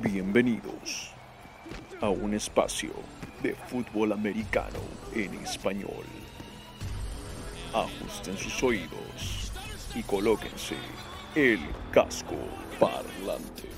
Bienvenidos a un espacio de fútbol americano en español. Ajusten sus oídos y colóquense el casco parlante.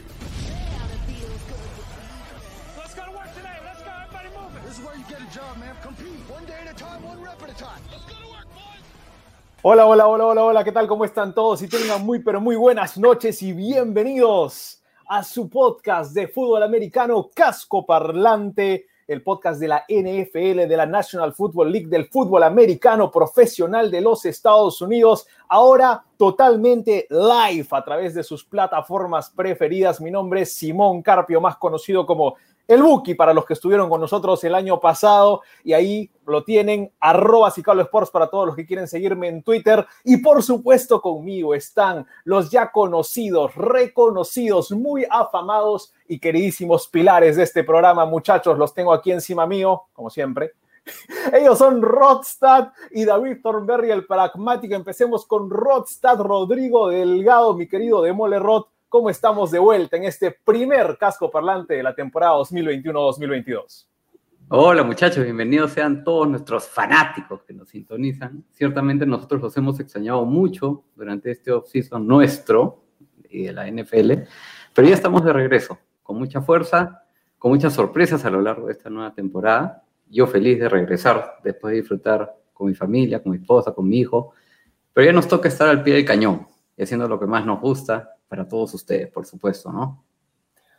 Hola, hola, hola, hola, hola, ¿qué tal? ¿Cómo están todos? Y tengan muy, pero muy buenas noches y bienvenidos a su podcast de fútbol americano Casco Parlante, el podcast de la NFL, de la National Football League, del fútbol americano profesional de los Estados Unidos, ahora totalmente live a través de sus plataformas preferidas. Mi nombre es Simón Carpio, más conocido como el Buki para los que estuvieron con nosotros el año pasado y ahí lo tienen arroba Cicalo Sports para todos los que quieren seguirme en Twitter y por supuesto conmigo están los ya conocidos, reconocidos, muy afamados y queridísimos pilares de este programa muchachos, los tengo aquí encima mío como siempre. Ellos son Rodstad y David Thornberry, el pragmático. Empecemos con Rodstad, Rodrigo Delgado, mi querido Demole Rod cómo estamos de vuelta en este primer casco parlante de la temporada 2021-2022. Hola muchachos, bienvenidos sean todos nuestros fanáticos que nos sintonizan. Ciertamente nosotros los hemos extrañado mucho durante este off-season nuestro y de la NFL, pero ya estamos de regreso, con mucha fuerza, con muchas sorpresas a lo largo de esta nueva temporada. Yo feliz de regresar después de disfrutar con mi familia, con mi esposa, con mi hijo, pero ya nos toca estar al pie del cañón y haciendo lo que más nos gusta, para todos ustedes, por supuesto, ¿no?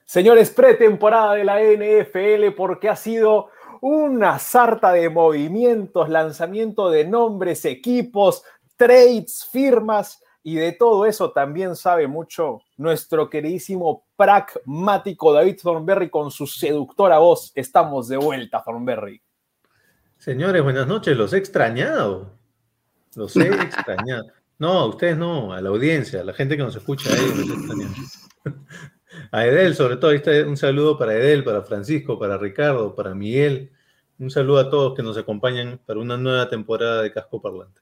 Señores, pretemporada de la NFL porque ha sido una sarta de movimientos, lanzamiento de nombres, equipos, trades, firmas y de todo eso también sabe mucho nuestro queridísimo pragmático David Thornberry con su seductora voz. Estamos de vuelta, Thornberry. Señores, buenas noches. Los he extrañado. Los he extrañado. No, a ustedes no, a la audiencia, a la gente que nos escucha ahí. A Edel, sobre todo, un saludo para Edel, para Francisco, para Ricardo, para Miguel. Un saludo a todos que nos acompañan para una nueva temporada de Casco Parlante.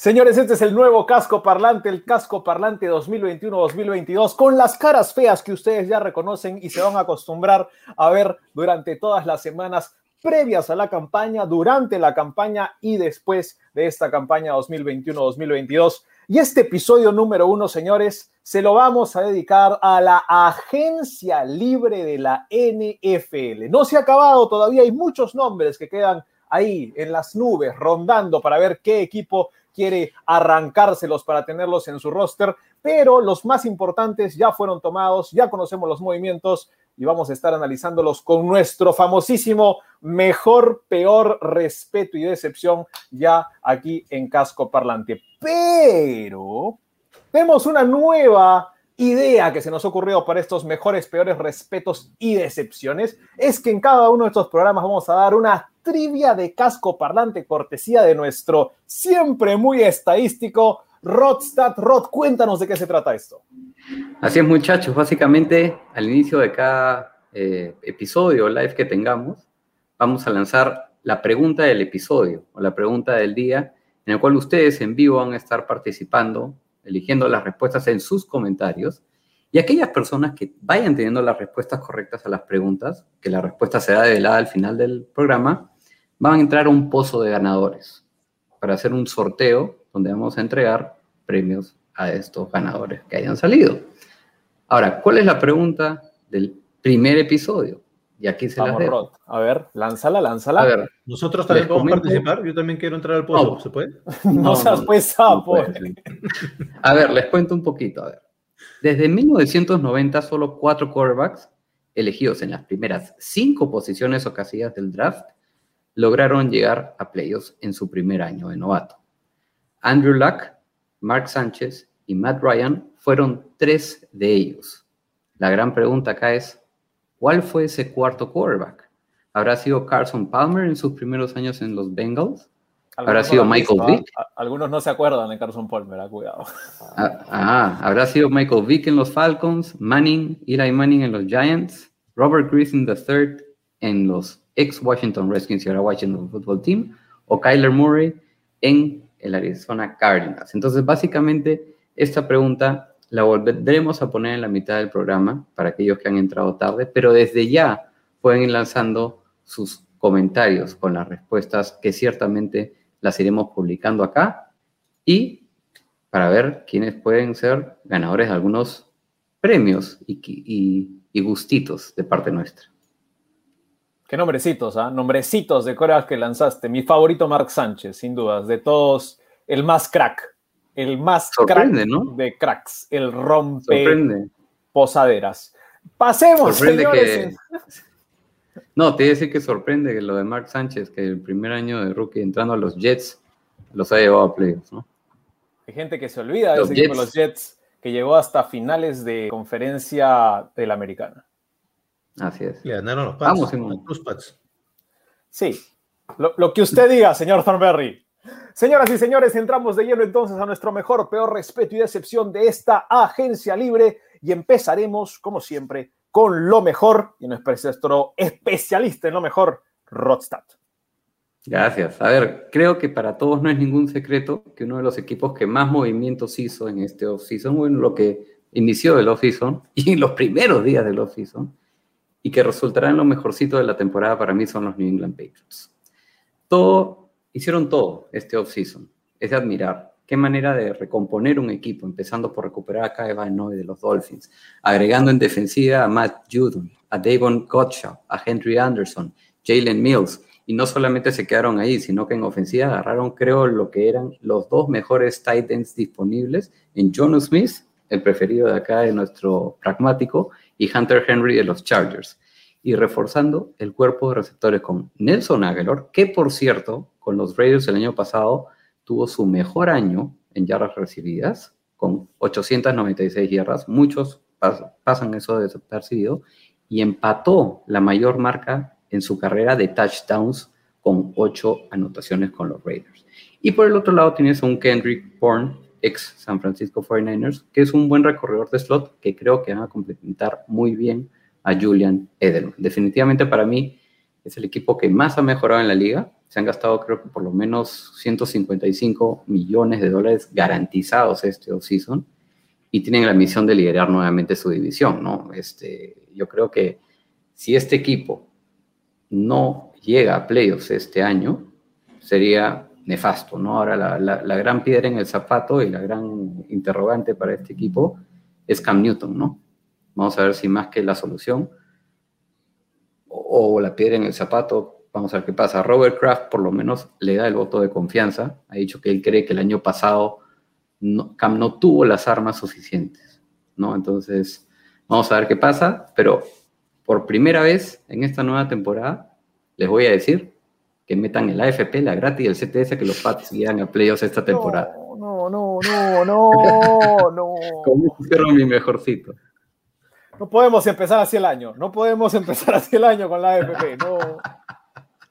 Señores, este es el nuevo casco parlante, el casco parlante 2021-2022, con las caras feas que ustedes ya reconocen y se van a acostumbrar a ver durante todas las semanas previas a la campaña, durante la campaña y después de esta campaña 2021-2022. Y este episodio número uno, señores, se lo vamos a dedicar a la agencia libre de la NFL. No se ha acabado todavía, hay muchos nombres que quedan ahí en las nubes, rondando para ver qué equipo quiere arrancárselos para tenerlos en su roster, pero los más importantes ya fueron tomados, ya conocemos los movimientos y vamos a estar analizándolos con nuestro famosísimo mejor, peor, respeto y decepción ya aquí en Casco Parlante. Pero vemos una nueva idea que se nos ocurrió para estos mejores, peores respetos y decepciones. Es que en cada uno de estos programas vamos a dar una trivia de casco parlante cortesía de nuestro siempre muy estadístico Rodstad. Rod, cuéntanos de qué se trata esto. Así es, muchachos. Básicamente, al inicio de cada eh, episodio live que tengamos, vamos a lanzar la pregunta del episodio o la pregunta del día, en el cual ustedes en vivo van a estar participando, eligiendo las respuestas en sus comentarios. Y aquellas personas que vayan teniendo las respuestas correctas a las preguntas, que la respuesta será develada al final del programa, van a entrar a un pozo de ganadores para hacer un sorteo donde vamos a entregar premios a estos ganadores que hayan salido. Ahora, ¿cuál es la pregunta del primer episodio? Y aquí se la Rod. A ver, lánzala, lánzala. A ver, nosotros también podemos participar. Yo también quiero entrar al pozo. ¿Se puede? No, no seas pues sapo. a ver, les cuento un poquito. A ver. Desde 1990, solo cuatro quarterbacks elegidos en las primeras cinco posiciones o casillas del draft lograron llegar a playoffs en su primer año de novato. Andrew Luck, Mark Sánchez y Matt Ryan fueron tres de ellos. La gran pregunta acá es, ¿cuál fue ese cuarto quarterback? ¿Habrá sido Carson Palmer en sus primeros años en los Bengals? ¿Habrá sido Michael Vick? Algunos no se acuerdan de Carson Palmer, ah, cuidado. Ah, ah, ¿habrá sido Michael Vick en los Falcons? Manning, Eli Manning en los Giants? Robert Griffin III en los ex Washington Redskins y ahora Washington Football Team? ¿O Kyler Murray en el Arizona Cardinals? Entonces, básicamente, esta pregunta la volveremos a poner en la mitad del programa para aquellos que han entrado tarde, pero desde ya pueden ir lanzando sus comentarios con las respuestas que ciertamente las iremos publicando acá y para ver quiénes pueden ser ganadores de algunos premios y, gustitos de parte nuestra. Qué nombrecitos, ¿ah? Nombrecitos de coreas que lanzaste. Mi favorito Mark Sánchez, sin dudas. De todos, el más crack. El más crack de cracks. El rompe posaderas. Pasemos, señores. No, te voy a decir que sorprende lo de Mark Sánchez, que el primer año de rookie entrando a los Jets, los ha llevado a playoffs, ¿no? Hay gente que se olvida de ese equipo, los Jets, que llegó hasta finales de conferencia de la americana. Así es. Le ganaron los Pats. Vamos, los Pats. Sí, lo, que usted diga, señor Thornberry. Señoras y señores, entramos de lleno entonces a nuestro mejor, peor respeto y decepción de esta agencia libre y empezaremos, como siempre, con lo mejor y nuestro especialista en lo mejor, Rodstad. Gracias. A ver, creo que para todos no es ningún secreto que uno de los equipos que más movimientos hizo en este off-season, o en lo que inició el off-season y en los primeros días del off-season, y que resultará en lo mejorcito de la temporada para mí son los New England Patriots. Todo, hicieron todo este off-season. Es de admirar. Qué manera de recomponer un equipo, empezando por recuperar a Kai Van de los Dolphins, agregando en defensiva a Matt Judon, a Davon Gottschalk, a Henry Anderson, Jalen Mills, y no solamente se quedaron ahí, sino que en ofensiva agarraron, creo, lo que eran los dos mejores tight ends disponibles en John Smith, el preferido de acá de nuestro pragmático, y Hunter Henry de los Chargers. Y reforzando el cuerpo de receptores con Nelson Aguilar, que por cierto, con los Raiders el año pasado tuvo su mejor año en yardas recibidas, con 896 yardas, muchos pasan eso desapercibido, y empató la mayor marca en su carrera de touchdowns con ocho anotaciones con los Raiders. Y por el otro lado tienes a un Kendrick Bourne, ex San Francisco 49ers, que es un buen recorredor de slot que creo que van a complementar muy bien a Julian Edelman. Definitivamente para mí es el equipo que más ha mejorado en la liga. Se han gastado creo que por lo menos 155 millones de dólares garantizados este offseason y tienen la misión de liderar nuevamente su división, ¿no? Este, yo creo que si este equipo no llega a playoffs este año, sería nefasto, ¿no? Ahora la, gran piedra en el zapato y la gran interrogante para este equipo es Cam Newton, ¿no? Vamos a ver si más que la solución o, la piedra en el zapato, vamos a ver qué pasa. Robert Kraft por lo menos le da el voto de confianza, ha dicho que él cree que el año pasado Cam no tuvo las armas suficientes, ¿no? Entonces, vamos a ver qué pasa, pero por primera vez en esta nueva temporada, les voy a decir que metan el AFP, la gratis y el CTS que los Pats guían a playoffs esta temporada. No, no, no, no, no. ¿Cómo cierro mi mejorcito? No podemos empezar así el año, no podemos empezar así el año con la AFP, no.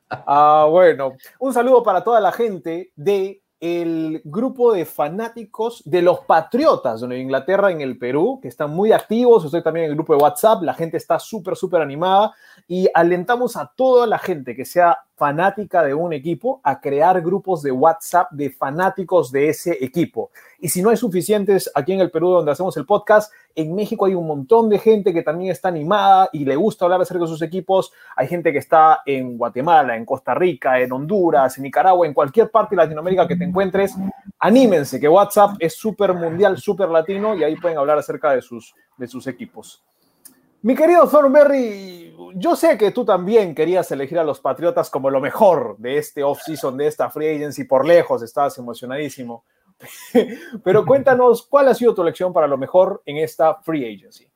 Ah, bueno, un saludo para toda la gente de el grupo de fanáticos de los Patriotas de Nueva Inglaterra en el Perú, que están muy activos. Estoy también en el grupo de WhatsApp. La gente está súper, súper animada y alentamos a toda la gente que sea fanática de un equipo a crear grupos de WhatsApp de fanáticos de ese equipo. Y si no hay suficientes aquí en el Perú donde hacemos el podcast, en México hay un montón de gente que también está animada y le gusta hablar acerca de sus equipos. Hay gente que está en Guatemala, en Costa Rica, en Honduras, en Nicaragua, en cualquier parte de Latinoamérica que te encuentres. Anímense, que WhatsApp es súper mundial, súper latino y ahí pueden hablar acerca de sus, de sus equipos. Mi querido Thornberry, yo sé que tú también querías elegir a los Patriotas como lo mejor de este off-season, de esta free agency, por lejos, estabas emocionadísimo. Pero cuéntanos, ¿cuál ha sido tu elección para lo mejor en esta free agency?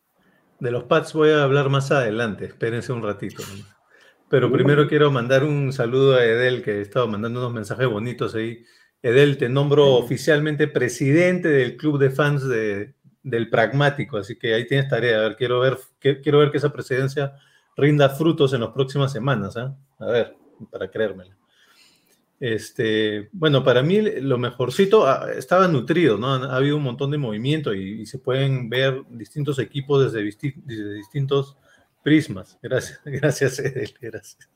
De los Pats voy a hablar más adelante, espérense un ratito. Pero primero quiero mandar un saludo a Edel, que he estado mandando unos mensajes bonitos ahí. Edel, te nombro oficialmente presidente del club de fans de, del pragmático, así que ahí tienes tarea. A ver, quiero ver, que, quiero ver que esa presidencia rinda frutos en las próximas semanas, ¿ah? A ver, para creérmela. Este, bueno, para mí lo mejorcito ah, estaba nutrido, ¿no? Ha habido un montón de movimiento y, se pueden ver distintos equipos desde, desde, distintos prismas. Gracias, gracias, Edel, gracias.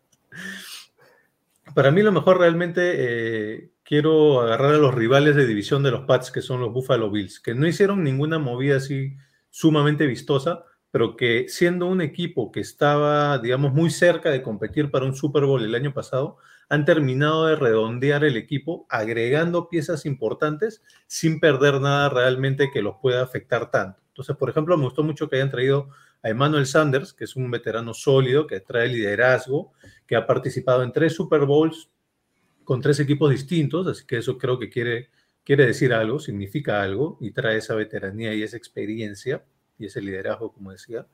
Para mí lo mejor realmente eh, quiero agarrar a los rivales de división de los Pats, que son los Buffalo Bills, que no hicieron ninguna movida así sumamente vistosa, pero que siendo un equipo que estaba, digamos, muy cerca de competir para un Super Bowl el año pasado, han terminado de redondear el equipo, agregando piezas importantes sin perder nada realmente que los pueda afectar tanto. Entonces, por ejemplo, me gustó mucho que hayan traído a Emmanuel Sanders, que es un veterano sólido, que trae liderazgo, que ha participado en tres Super Bowls con tres equipos distintos, así que eso creo que quiere, quiere decir algo, significa algo, y trae esa veteranía y esa experiencia y ese liderazgo, como decía.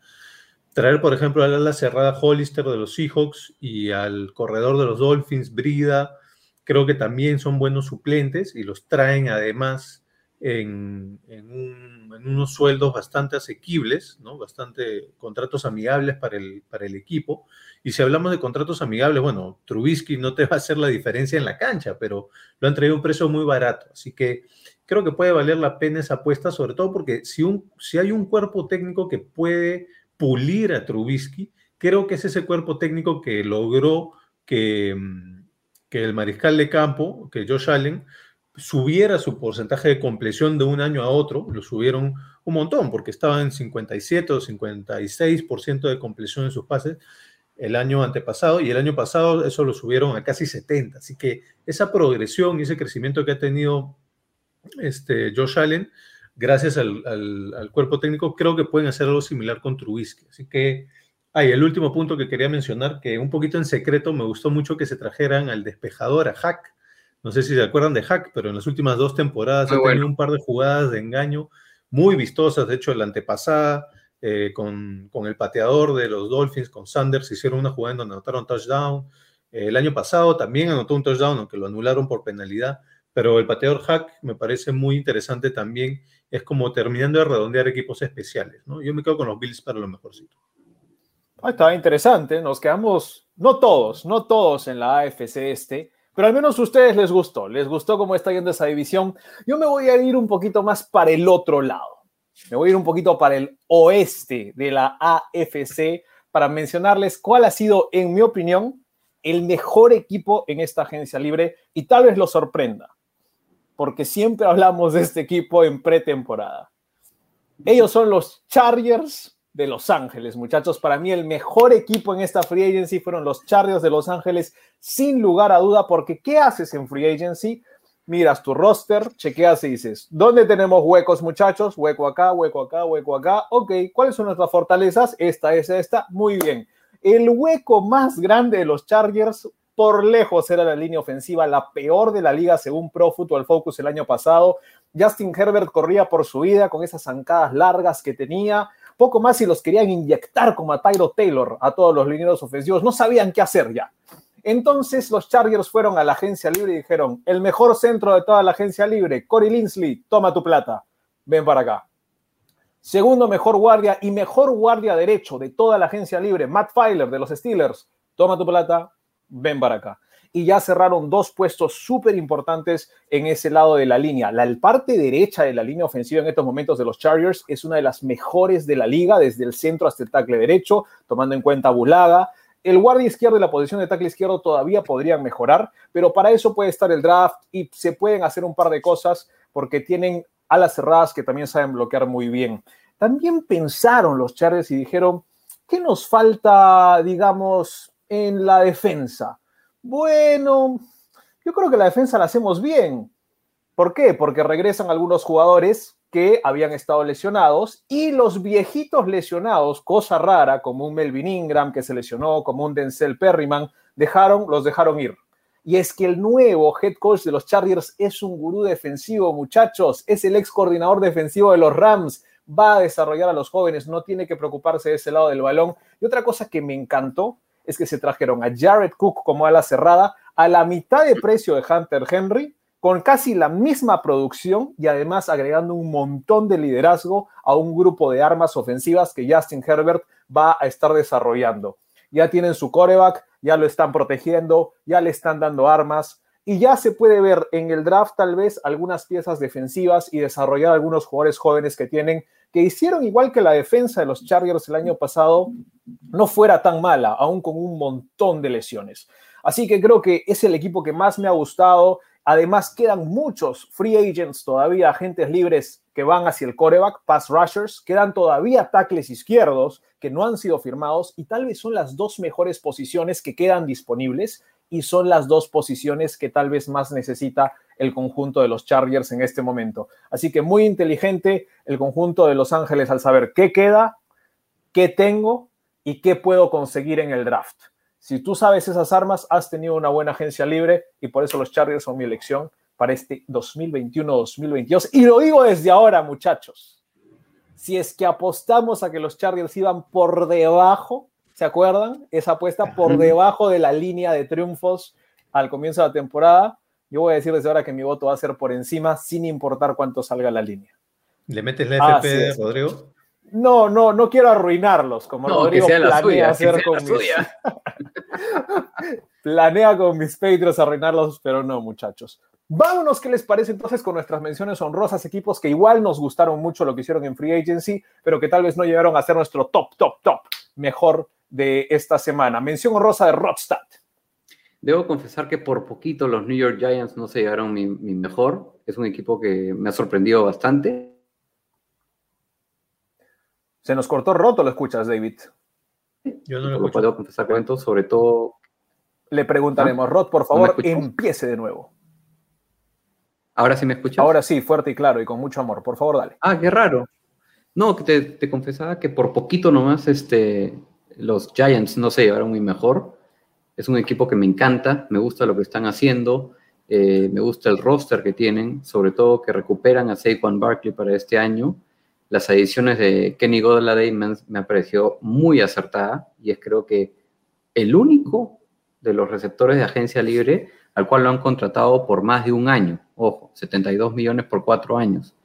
Traer, por ejemplo, al ala cerrada Hollister de los Seahawks y al corredor de los Dolphins, Brida, creo que también son buenos suplentes y los traen además en, unos sueldos bastante asequibles, ¿no? bastante contratos amigables para el, equipo. Y si hablamos de contratos amigables, bueno, Trubisky no te va a hacer la diferencia en la cancha, pero lo han traído a un precio muy barato. Así que creo que puede valer la pena esa apuesta, sobre todo porque si hay un cuerpo técnico que puede pulir a Trubisky, creo que es ese cuerpo técnico que logró que, mm, que el mariscal de campo, que Josh Allen, subiera su porcentaje de compleción de un año a otro, lo subieron un montón, porque estaba en 57 o 56% de compleción en sus pases el año antepasado y el año pasado eso lo subieron a casi 70. Así que esa progresión y ese crecimiento que ha tenido este, Josh Allen, gracias al, cuerpo técnico, creo que pueden hacer algo similar con Trubisky. Así que, hay el último punto que quería mencionar, que un poquito en secreto me gustó mucho que se trajeran al despejador, a Hack. No sé si se acuerdan de Hack, pero en las últimas dos temporadas ha tenido un par de jugadas de engaño muy vistosas. De hecho, la antepasada, eh, con, con, el pateador de los Dolphins, con Sanders, hicieron una jugada en donde anotaron touchdown. el año pasado también anotó un touchdown, aunque lo anularon por penalidad pero el pateador hack me parece muy interesante también. Es como terminando de redondear equipos especiales, ¿no? Yo me quedo con los Bills para lo mejorcito. Ah, está interesante. Nos quedamos, no todos, no todos en la AFC este, pero al menos a ustedes les gustó. Les gustó cómo está yendo esa división. Yo me voy a ir un poquito más para el otro lado. Me voy a ir un poquito para el oeste de la AFC para mencionarles cuál ha sido, en mi opinión, el mejor equipo en esta agencia libre y tal vez lo sorprenda porque siempre hablamos de este equipo en pretemporada. Ellos son los Chargers de Los Ángeles, muchachos. Para mí el mejor equipo en esta free agency fueron los Chargers de Los Ángeles, sin lugar a duda, porque ¿qué haces en free agency? Miras tu roster, chequeas y dices, ¿dónde tenemos huecos, muchachos? Hueco acá, hueco acá, hueco acá. Ok, ¿cuáles son nuestras fortalezas? Esta, esa, esta. Muy bien. El hueco más grande de los Chargers por lejos era la línea ofensiva la peor de la liga según Pro Football Focus el año pasado. Justin Herbert corría por su vida con esas zancadas largas que tenía. Poco más si los querían inyectar como a Tyro Taylor a todos los linieros ofensivos. No sabían qué hacer ya. Entonces los Chargers fueron a la agencia libre y dijeron, el mejor centro de toda la agencia libre, Corey Linsley, toma tu plata, ven para acá. Segundo mejor guardia y mejor guardia derecho de toda la agencia libre, Matt Filer de los Steelers, toma tu plata, ven para acá. Y ya cerraron dos puestos súper importantes en ese lado de la línea. La parte derecha de la línea ofensiva en estos momentos de los Chargers es una de las mejores de la liga, desde el centro hasta el tackle derecho, tomando en cuenta Bulaga. El guardia izquierdo y la posición de tackle izquierdo todavía podrían mejorar, pero para eso puede estar el draft y se pueden hacer un par de cosas porque tienen alas cerradas que también saben bloquear muy bien. También pensaron los Chargers y dijeron, ¿qué nos falta, digamos, en la defensa? Bueno, yo creo que la defensa la hacemos bien. ¿Por qué? Porque regresan algunos jugadores que habían estado lesionados y los viejitos lesionados, cosa rara, como un Melvin Ingram que se lesionó, como un Denzel Perryman, dejaron, los dejaron ir. Y es que el nuevo head coach de los Chargers es un gurú defensivo, muchachos, es el ex coordinador defensivo de los Rams, va a desarrollar a los jóvenes, no tiene que preocuparse de ese lado del balón. Y otra cosa que me encantó es que se trajeron a Jared Cook como ala cerrada a la mitad de precio de Hunter Henry, con casi la misma producción y además agregando un montón de liderazgo a un grupo de armas ofensivas que Justin Herbert va a estar desarrollando. Ya tienen su coreback, ya lo están protegiendo, ya le están dando armas. Y ya se puede ver en el draft tal vez algunas piezas defensivas y desarrollar algunos jugadores jóvenes que tienen, que hicieron igual que la defensa de los Chargers el año pasado, no fuera tan mala, aún con un montón de lesiones. Así que creo que es el equipo que más me ha gustado. Además, quedan muchos free agents todavía, agentes libres que van hacia el coreback, pass rushers. Quedan todavía tackles izquierdos que no han sido firmados y tal vez son las dos mejores posiciones que quedan disponibles y son las dos posiciones que tal vez más necesita el conjunto de los Chargers en este momento. Así que muy inteligente el conjunto de Los Ángeles al saber qué queda, qué tengo y qué puedo conseguir en el draft. Si tú sabes esas armas, has tenido una buena agencia libre y por eso los Chargers son mi elección para este 2021-2022. Y lo digo desde ahora, muchachos. Si es que apostamos a que los Chargers iban por debajo ¿Se acuerdan? Esa apuesta por debajo de la línea de triunfos al comienzo de la temporada. Yo voy a decir desde ahora que mi voto va a ser por encima, sin importar cuánto salga la línea. ¿Le metes la FP de Rodrigo? No, no, no quiero arruinarlos, como Rodrigo planea hacer con mis... planea con mis Patriots arruinarlos, pero no, muchachos. Vámonos, ¿qué les parece entonces con nuestras menciones honrosas? Equipos que igual nos gustaron mucho lo que hicieron en Free Agency, pero que tal vez no llegaron a ser nuestro top, top, top mejor de esta semana. Mención honrosa de Rodstad. Debo confesar que por poquito los New York Giants no se llevaron mi, mejor. Es un equipo que me ha sorprendido bastante. Se nos cortó roto, ¿lo escuchas, David? Yo no lo, puedo confesar cuento, sobre todo. Le preguntaremos, ¿Ah? Rod, por favor, empiece de nuevo. ¿Ahora sí me escuchas? Ahora sí, fuerte y claro y con mucho amor. Por favor, dale. Ah, qué raro. No, te, te confesaba que por poquito nomás este, los Giants no se llevaron muy mejor. Es un equipo que me encanta, me gusta lo que están haciendo, eh, me gusta el roster que tienen, sobre todo que recuperan a Saquon Barkley para este año. Las adiciones de Kenny Golladay me, me ha parecido muy acertada y es creo que el único de los receptores de agencia libre al cual lo han contratado por más de un año. Ojo, 72 millones por cuatro años.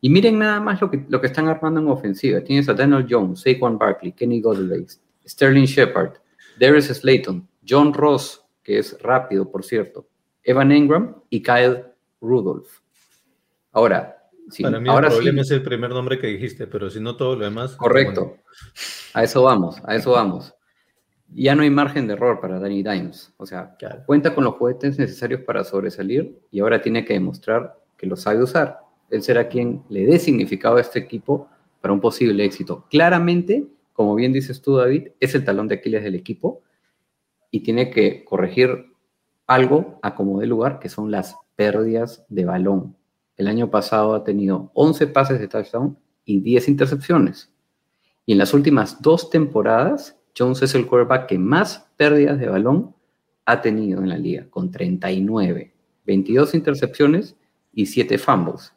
Y miren nada más lo que, lo que están armando en ofensiva. Tienes a Daniel Jones, Saquon Barkley, Kenny Golladay, Sterling Shepard, Darius Slayton, John Ross, que es rápido, por cierto, Evan Engram y Kyle Rudolph. Ahora, sí, Para mí ahora el problema es el primer nombre que dijiste, pero si no todo lo demás. Correcto. A eso vamos, a eso vamos. Ya no hay margen de error para Danny Dimes. O sea, cuenta con los juguetes necesarios para sobresalir y ahora tiene que demostrar que lo sabe usar. Él será quien le dé significado a este equipo para un posible éxito. Claramente, como bien dices tú, David, es el talón de Aquiles del equipo y tiene que corregir algo a como de lugar, que son las pérdidas de balón. El año pasado ha tenido 11 pases de touchdown y 10 intercepciones. Y en las últimas dos temporadas, Jones es el quarterback que más pérdidas de balón ha tenido en la liga, con 39, 22 intercepciones y 7 fumbles.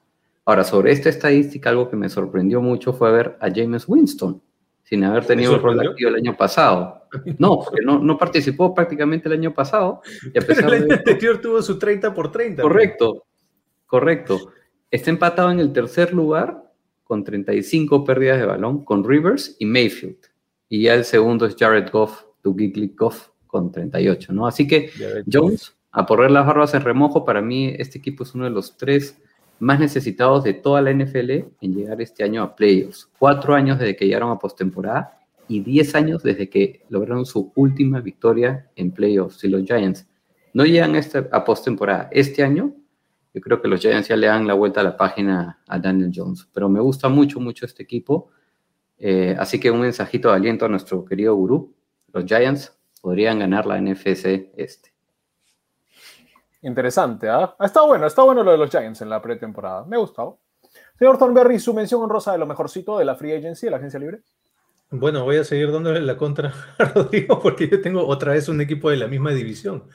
Ahora, sobre esta estadística, algo que me sorprendió mucho fue ver a James Winston, sin haber tenido un rol activo el año pasado. No, porque no, no, participó prácticamente el año pasado. Y a pesar el año anterior tuvo su 30 por 30. Correcto, correcto. Está empatado en el tercer lugar con 35 pérdidas de balón con Rivers y Mayfield. Y ya el segundo es Jared Goff, tu Gigli Goff, con 38, ¿no? Así que Jones, a poner las barbas en remojo, para mí este equipo es uno de los tres más necesitados de toda la NFL en llegar este año a playoffs. Cuatro años desde que llegaron a postemporada y diez años desde que lograron su última victoria en playoffs. Si los Giants no llegan este, a postemporada este año, yo creo que los Giants ya le dan la vuelta a la página a Daniel Jones. Pero me gusta mucho, mucho este equipo. Eh, así que un mensajito de aliento a nuestro querido gurú. Los Giants podrían ganar la NFC este. Interesante, ¿ah? Ha estado bueno, ha estado bueno lo de los Giants en la pretemporada. Me ha gustado. Señor Thornberry, su mención honrosa de lo mejorcito de la Free Agency, de la agencia libre. Bueno, voy a seguir dándole la contra a Rodrigo porque yo tengo otra vez un equipo de la misma división.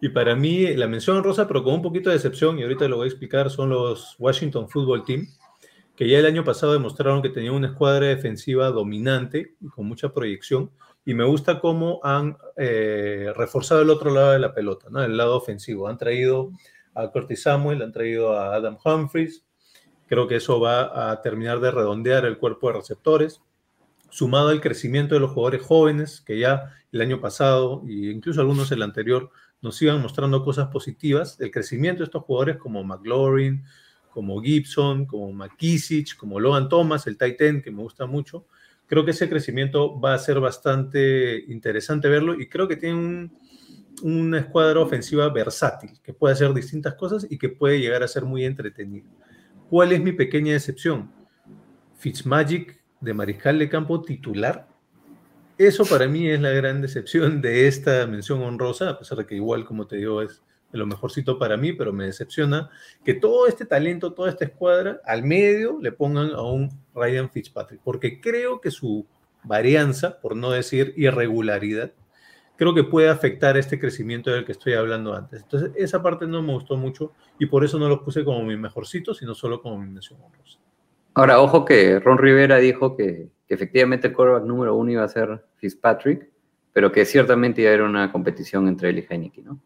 Y para mí, la mención honrosa, pero con un poquito de excepción, y ahorita lo voy a explicar, son los Washington Football Team, que ya el año pasado demostraron que tenían una escuadra defensiva dominante y con mucha proyección y me gusta cómo han eh, reforzado el otro lado de la pelota, ¿no? el lado ofensivo. Han traído a Curtis Samuel, han traído a Adam Humphries. Creo que eso va a terminar de redondear el cuerpo de receptores, sumado al crecimiento de los jugadores jóvenes, que ya el año pasado, e incluso algunos el anterior, nos sigan mostrando cosas positivas. El crecimiento de estos jugadores como McLaurin, como Gibson, como McKissick, como Logan Thomas, el Titan, que me gusta mucho. Creo que ese crecimiento va a ser bastante interesante verlo y creo que tiene un, una escuadra ofensiva versátil, que puede hacer distintas cosas y que puede llegar a ser muy entretenida. ¿Cuál es mi pequeña decepción? Fitzmagic de mariscal de campo titular. Eso para mí es la gran decepción de esta mención honrosa, a pesar de que igual, como te digo, es lo mejorcito para mí, pero me decepciona que todo este talento, toda esta escuadra, al medio le pongan a un Ryan Fitzpatrick, porque creo que su varianza, por no decir irregularidad, creo que puede afectar este crecimiento del que estoy hablando antes. Entonces, esa parte no me gustó mucho y por eso no lo puse como mi mejorcito, sino solo como mi mención honrosa. Ahora, ojo que Ron Rivera dijo que, efectivamente el quarterback número uno iba a ser Fitzpatrick, pero que ciertamente iba a haber una competición entre él y Heineken, ¿no?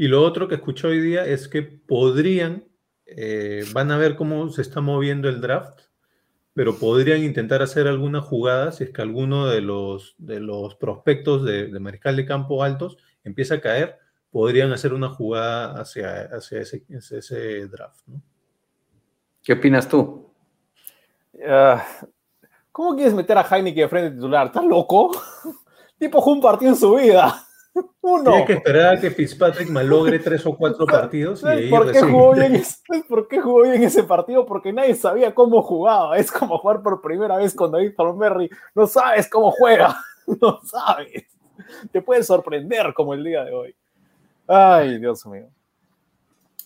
Y lo otro que escuché hoy día es que podrían, eh, van a ver cómo se está moviendo el draft, pero podrían intentar hacer alguna jugada si es que alguno de los, de los prospectos de, mariscal de campo altos empieza a caer, podrían hacer una jugada hacia, hacia, ese, draft. ¿no? ¿Qué opinas tú? Ah, ¿Cómo quieres meter a Heineken de frente titular? ¿Estás loco? tipo jugó un partido en su vida. Uno. Tiene que esperar a que Fitzpatrick malogre tres o cuatro partidos. Y por, qué jugó bien ¿Por qué jugó bien ese partido? Porque nadie sabía cómo jugaba. Es como jugar por primera vez con David Thornberry. No sabes cómo juega. No sabes. Te puede sorprender como el día de hoy. Ay, Dios mío.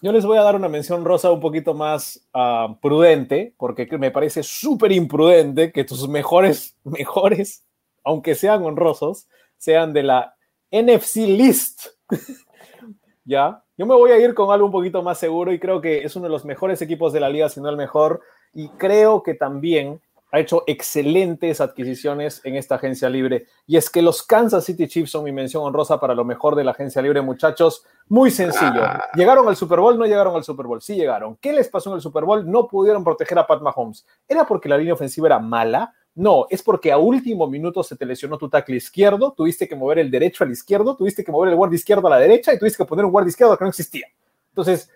Yo les voy a dar una mención rosa un poquito más ah, prudente, porque me parece súper imprudente que tus mejores, mejores, aunque sean honrosos, sean de la NFC List. ¿Ya? Yo me voy a ir con algo un poquito más seguro y creo que es uno de los mejores equipos de la liga, si no el mejor. Y creo que también ha hecho excelentes adquisiciones en esta agencia libre. Y es que los Kansas City Chiefs son mi mención honrosa para lo mejor de la agencia libre, muchachos. Muy sencillo. Ah. ¿Llegaron al Super Bowl? No llegaron al Super Bowl. Sí llegaron. ¿Qué les pasó en el Super Bowl? No pudieron proteger a Pat Mahomes. ¿Era porque la línea ofensiva era mala? No, es porque a último minuto se te lesionó tu tackle izquierdo, tuviste que mover el derecho al izquierdo, tuviste que mover el guardia izquierdo a la derecha y tuviste que poner un guardia izquierdo que no existía. Entonces,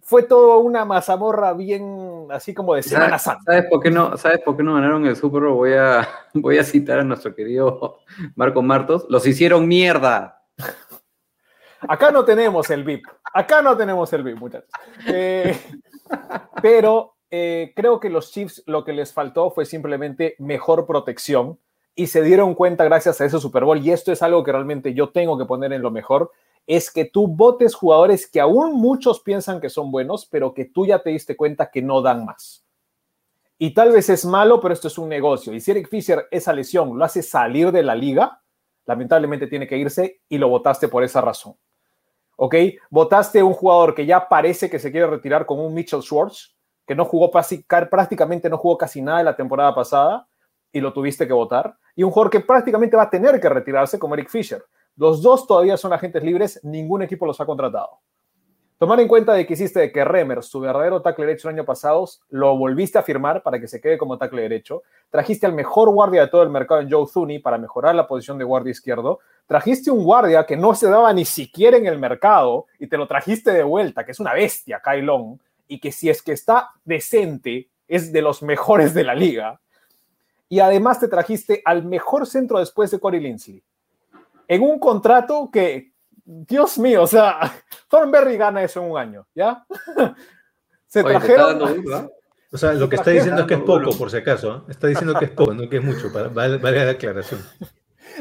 fue todo una mazamorra bien así como de Semana Santa. ¿Sabes por qué no, ¿sabes por qué no ganaron el Super Bowl? Voy a, voy a citar a nuestro querido Marco Martos. Los hicieron mierda. Acá no tenemos el VIP. Acá no tenemos el VIP, muchachos. Eh, pero eh, creo que los Chiefs lo que les faltó fue simplemente mejor protección y se dieron cuenta gracias a ese Super Bowl, y esto es algo que realmente yo tengo que poner en lo mejor, es que tú votes jugadores que aún muchos piensan que son buenos, pero que tú ya te diste cuenta que no dan más. Y tal vez es malo, pero esto es un negocio. Y si Eric Fisher esa lesión lo hace salir de la liga, lamentablemente tiene que irse y lo votaste por esa razón. ¿Ok? Votaste un jugador que ya parece que se quiere retirar con un Mitchell Schwartz, que no jugó prácticamente no jugó casi nada la temporada pasada y lo tuviste que votar, y un jugador que prácticamente va a tener que retirarse como Eric Fisher. Los dos todavía son agentes libres, ningún equipo los ha contratado. Tomar en cuenta de que hiciste de que Remers, su verdadero tackle derecho el año pasado, lo volviste a firmar para que se quede como tackle derecho. Trajiste al mejor guardia de todo el mercado en Joe Thuney para mejorar la posición de guardia izquierdo. Trajiste un guardia que no se daba ni siquiera en el mercado y te lo trajiste de vuelta, que es una bestia, Long y que si es que está decente, es de los mejores de la liga. Y además te trajiste al mejor centro después de Corey Linsley. En un contrato que, Dios mío, o sea, Thornberry gana eso en un año, ¿ya? Se trajeron... O sea, lo que está diciendo es que es poco, por si acaso. ¿eh? Está diciendo que es poco, no que es mucho. Vale, vale la aclaración.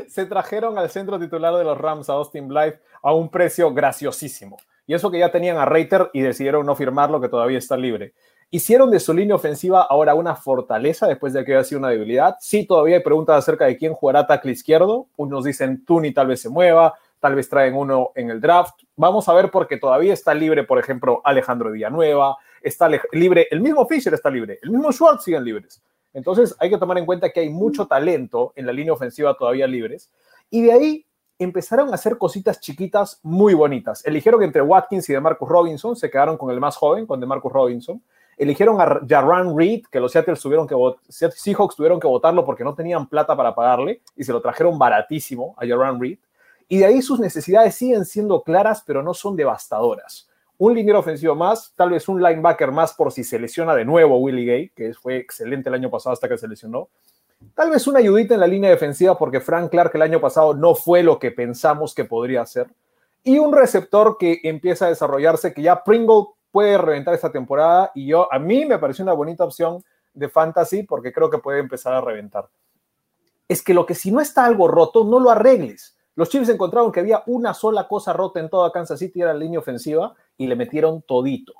Se trajeron al centro titular de los Rams, a Austin Blythe, a un precio graciosísimo. Y eso que ya tenían a Reiter y decidieron no firmarlo, que todavía está libre. Hicieron de su línea ofensiva ahora una fortaleza después de que haya sido una debilidad. Sí, todavía hay preguntas acerca de quién jugará tackle izquierdo. Unos dicen Tuni tal vez se mueva, tal vez traen uno en el draft. Vamos a ver porque todavía está libre, por ejemplo, Alejandro Villanueva, está libre, el mismo Fisher está libre, el mismo Schwartz siguen libres. Entonces hay que tomar en cuenta que hay mucho talento en la línea ofensiva todavía libres. Y de ahí empezaron a hacer cositas chiquitas muy bonitas. Eligieron entre Watkins y de Marcus Robinson, se quedaron con el más joven, con de Marcus Robinson. Eligieron a Jarran Reed, que los Seattle tuvieron que Seahawks tuvieron que votarlo porque no tenían plata para pagarle y se lo trajeron baratísimo a Jarran Reed. Y de ahí sus necesidades siguen siendo claras, pero no son devastadoras. Un liniero ofensivo más, tal vez un linebacker más por si se lesiona de nuevo Willie Gay, que fue excelente el año pasado hasta que se lesionó. Tal vez una ayudita en la línea defensiva porque Frank Clark el año pasado no fue lo que pensamos que podría ser. Y un receptor que empieza a desarrollarse, que ya Pringle puede reventar esta temporada y yo a mí me pareció una bonita opción de fantasy porque creo que puede empezar a reventar. Es que lo que si no está algo roto, no lo arregles. Los Chiefs encontraron que había una sola cosa rota en toda Kansas City, era la línea ofensiva, y le metieron todito.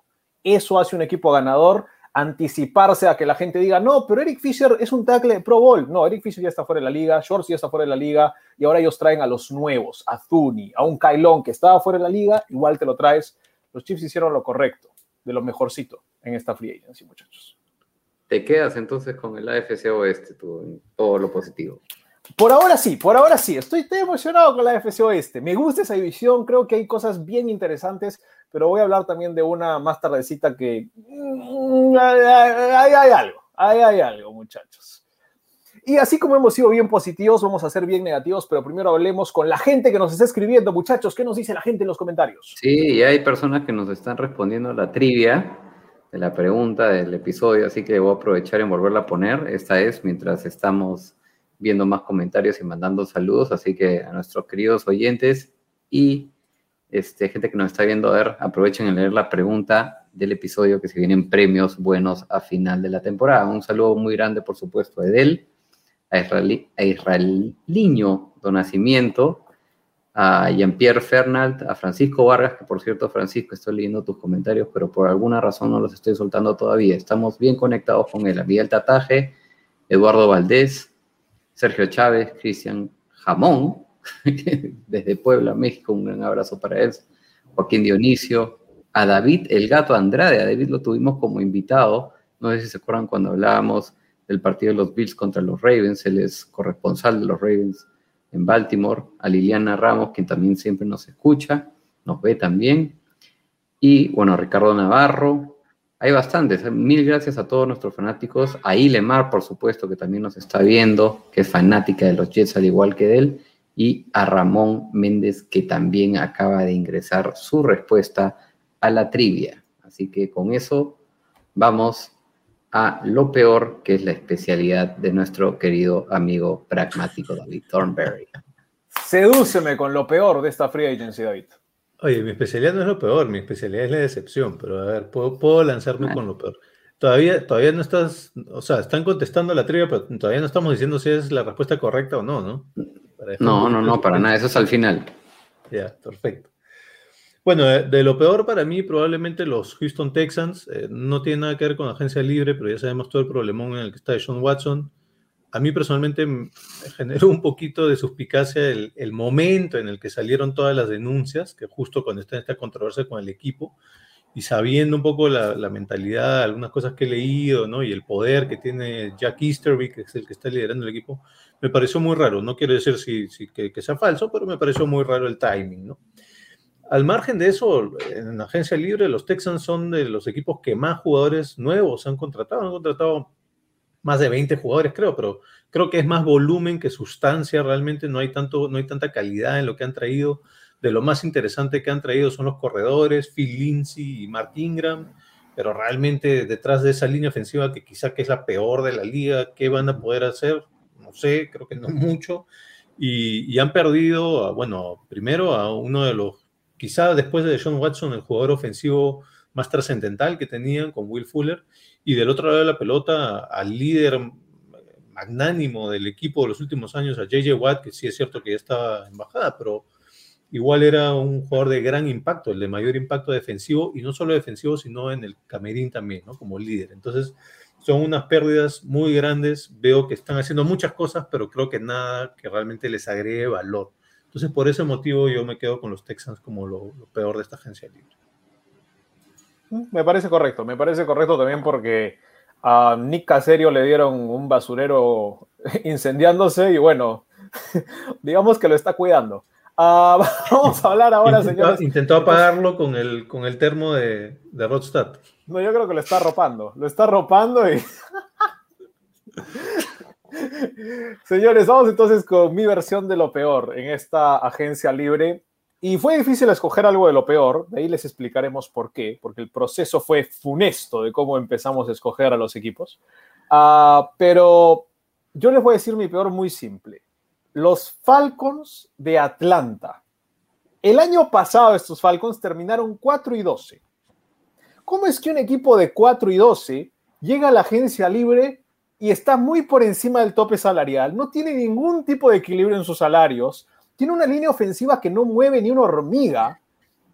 Eso hace un equipo ganador, anticiparse a que la gente diga, no, pero Eric Fisher es un tackle Pro Bowl. No, Eric Fisher ya está fuera de la liga, Shorts ya está fuera de la liga, y ahora ellos traen a los nuevos, a Zuni, a un Kailon que estaba fuera de la liga, igual te lo traes. Los Chiefs hicieron lo correcto, de lo mejorcito en esta free agency, muchachos. Te quedas entonces con el AFC Oeste, todo lo positivo. Por ahora sí, por ahora sí. Estoy, emocionado con la FC Oeste. Me gusta esa división, creo que hay cosas bien interesantes, pero voy a hablar también de una más tardecita que mm, hay, algo, hay, hay algo, muchachos. Y así como hemos sido bien positivos, vamos a ser bien negativos, pero primero hablemos con la gente que nos está escribiendo, muchachos. ¿Qué nos dice la gente en los comentarios? Sí, hay personas que nos están respondiendo la trivia de la pregunta del episodio, así que voy a aprovechar en volverla a poner. Esta es mientras estamos viendo más comentarios y mandando saludos, así que a nuestros queridos oyentes y este, gente que nos está viendo, a ver, aprovechen en leer la pregunta del episodio que se vienen premios buenos a final de la temporada. Un saludo muy grande, por supuesto, a Edel, a, Israel, a Israeliño Donacimiento, a Jean-Pierre Fernald, a Francisco Vargas, que por cierto, Francisco, estoy leyendo tus comentarios, pero por alguna razón no los estoy soltando todavía. Estamos bien conectados con él. A Miguel Tataje, Eduardo Valdés, Sergio Chávez, Cristian Jamón, desde Puebla, México, un gran abrazo para él, Joaquín Dionisio, a David El Gato Andrade, a David lo tuvimos como invitado, no sé si se acuerdan cuando hablábamos del partido de los Bills contra los Ravens, él es corresponsal de los Ravens en Baltimore, a Liliana Ramos, quien también siempre nos escucha, nos ve también, y bueno, a Ricardo Navarro, hay bastantes. Mil gracias a todos nuestros fanáticos. A Ilemar, por supuesto, que también nos está viendo, que es fanática de los Jets al igual que de él. Y a Ramón Méndez, que también acaba de ingresar su respuesta a la trivia. Así que con eso vamos a lo peor, que es la especialidad de nuestro querido amigo pragmático David Thornberry. Sedúceme con lo peor de esta free agency, David. Oye, mi especialidad no es lo peor, mi especialidad es la decepción, pero a ver, puedo, lanzarme ah. con lo peor. Todavía, todavía no estás, o sea, están contestando la trivia, pero todavía no estamos diciendo si es la respuesta correcta o no, ¿no? No, no, no, para nada, eso es al final. Ya, perfecto. Bueno, de, lo peor para mí, probablemente los Houston Texans, eh, no tiene nada que ver con la agencia libre, pero ya sabemos todo el problemón en el que está Sean Watson a mí personalmente me generó un poquito de suspicacia el, momento en el que salieron todas las denuncias, que justo cuando está esta controversia con el equipo, y sabiendo un poco la, la, mentalidad, algunas cosas que he leído, ¿no? Y el poder que tiene Jack Easterby, que es el que está liderando el equipo, me pareció muy raro. No quiero decir si, si que, que, sea falso, pero me pareció muy raro el timing, ¿no? Al margen de eso, en la agencia libre, los Texans son de los equipos que más jugadores nuevos han contratado. Han contratado más de 20 jugadores, creo, pero creo que es más volumen que sustancia, realmente no hay, tanto, no hay tanta calidad en lo que han traído. De lo más interesante que han traído son los corredores, Phil Lindsay y Mark Ingram, pero realmente detrás de esa línea ofensiva que quizá que es la peor de la liga, ¿qué van a poder hacer? No sé, creo que no mucho. Y, y han perdido, bueno, primero a uno de los, quizá después de John Watson, el jugador ofensivo más trascendental que tenían con Will Fuller, y del otro lado de la pelota al líder magnánimo del equipo de los últimos años, a JJ Watt, que sí es cierto que ya estaba en bajada, pero igual era un jugador de gran impacto, el de mayor impacto defensivo, y no solo defensivo, sino en el camerín también, ¿no? Como líder. Entonces, son unas pérdidas muy grandes. Veo que están haciendo muchas cosas, pero creo que nada que realmente les agregue valor. Entonces, por ese motivo, yo me quedo con los Texans como lo, lo peor de esta agencia libre. Me parece correcto, me parece correcto también porque a Nick Caserio le dieron un basurero incendiándose y bueno, digamos que lo está cuidando. Ah, vamos a hablar ahora, intentó, señores. Intentó apagarlo con el, con el termo de, de No, yo creo que lo está arropando. Lo está arropando y. Señores, vamos entonces con mi versión de lo peor en esta agencia libre. Y fue difícil escoger algo de lo peor, de ahí les explicaremos por qué, porque el proceso fue funesto de cómo empezamos a escoger a los equipos. Ah, pero yo les voy a decir mi peor muy simple. Los Falcons de Atlanta. El año pasado estos Falcons terminaron 4 y 12. ¿Cómo es que un equipo de 4 y 12 llega a la agencia libre y está muy por encima del tope salarial? No tiene ningún tipo de equilibrio en sus salarios tiene una línea ofensiva que no mueve ni una hormiga.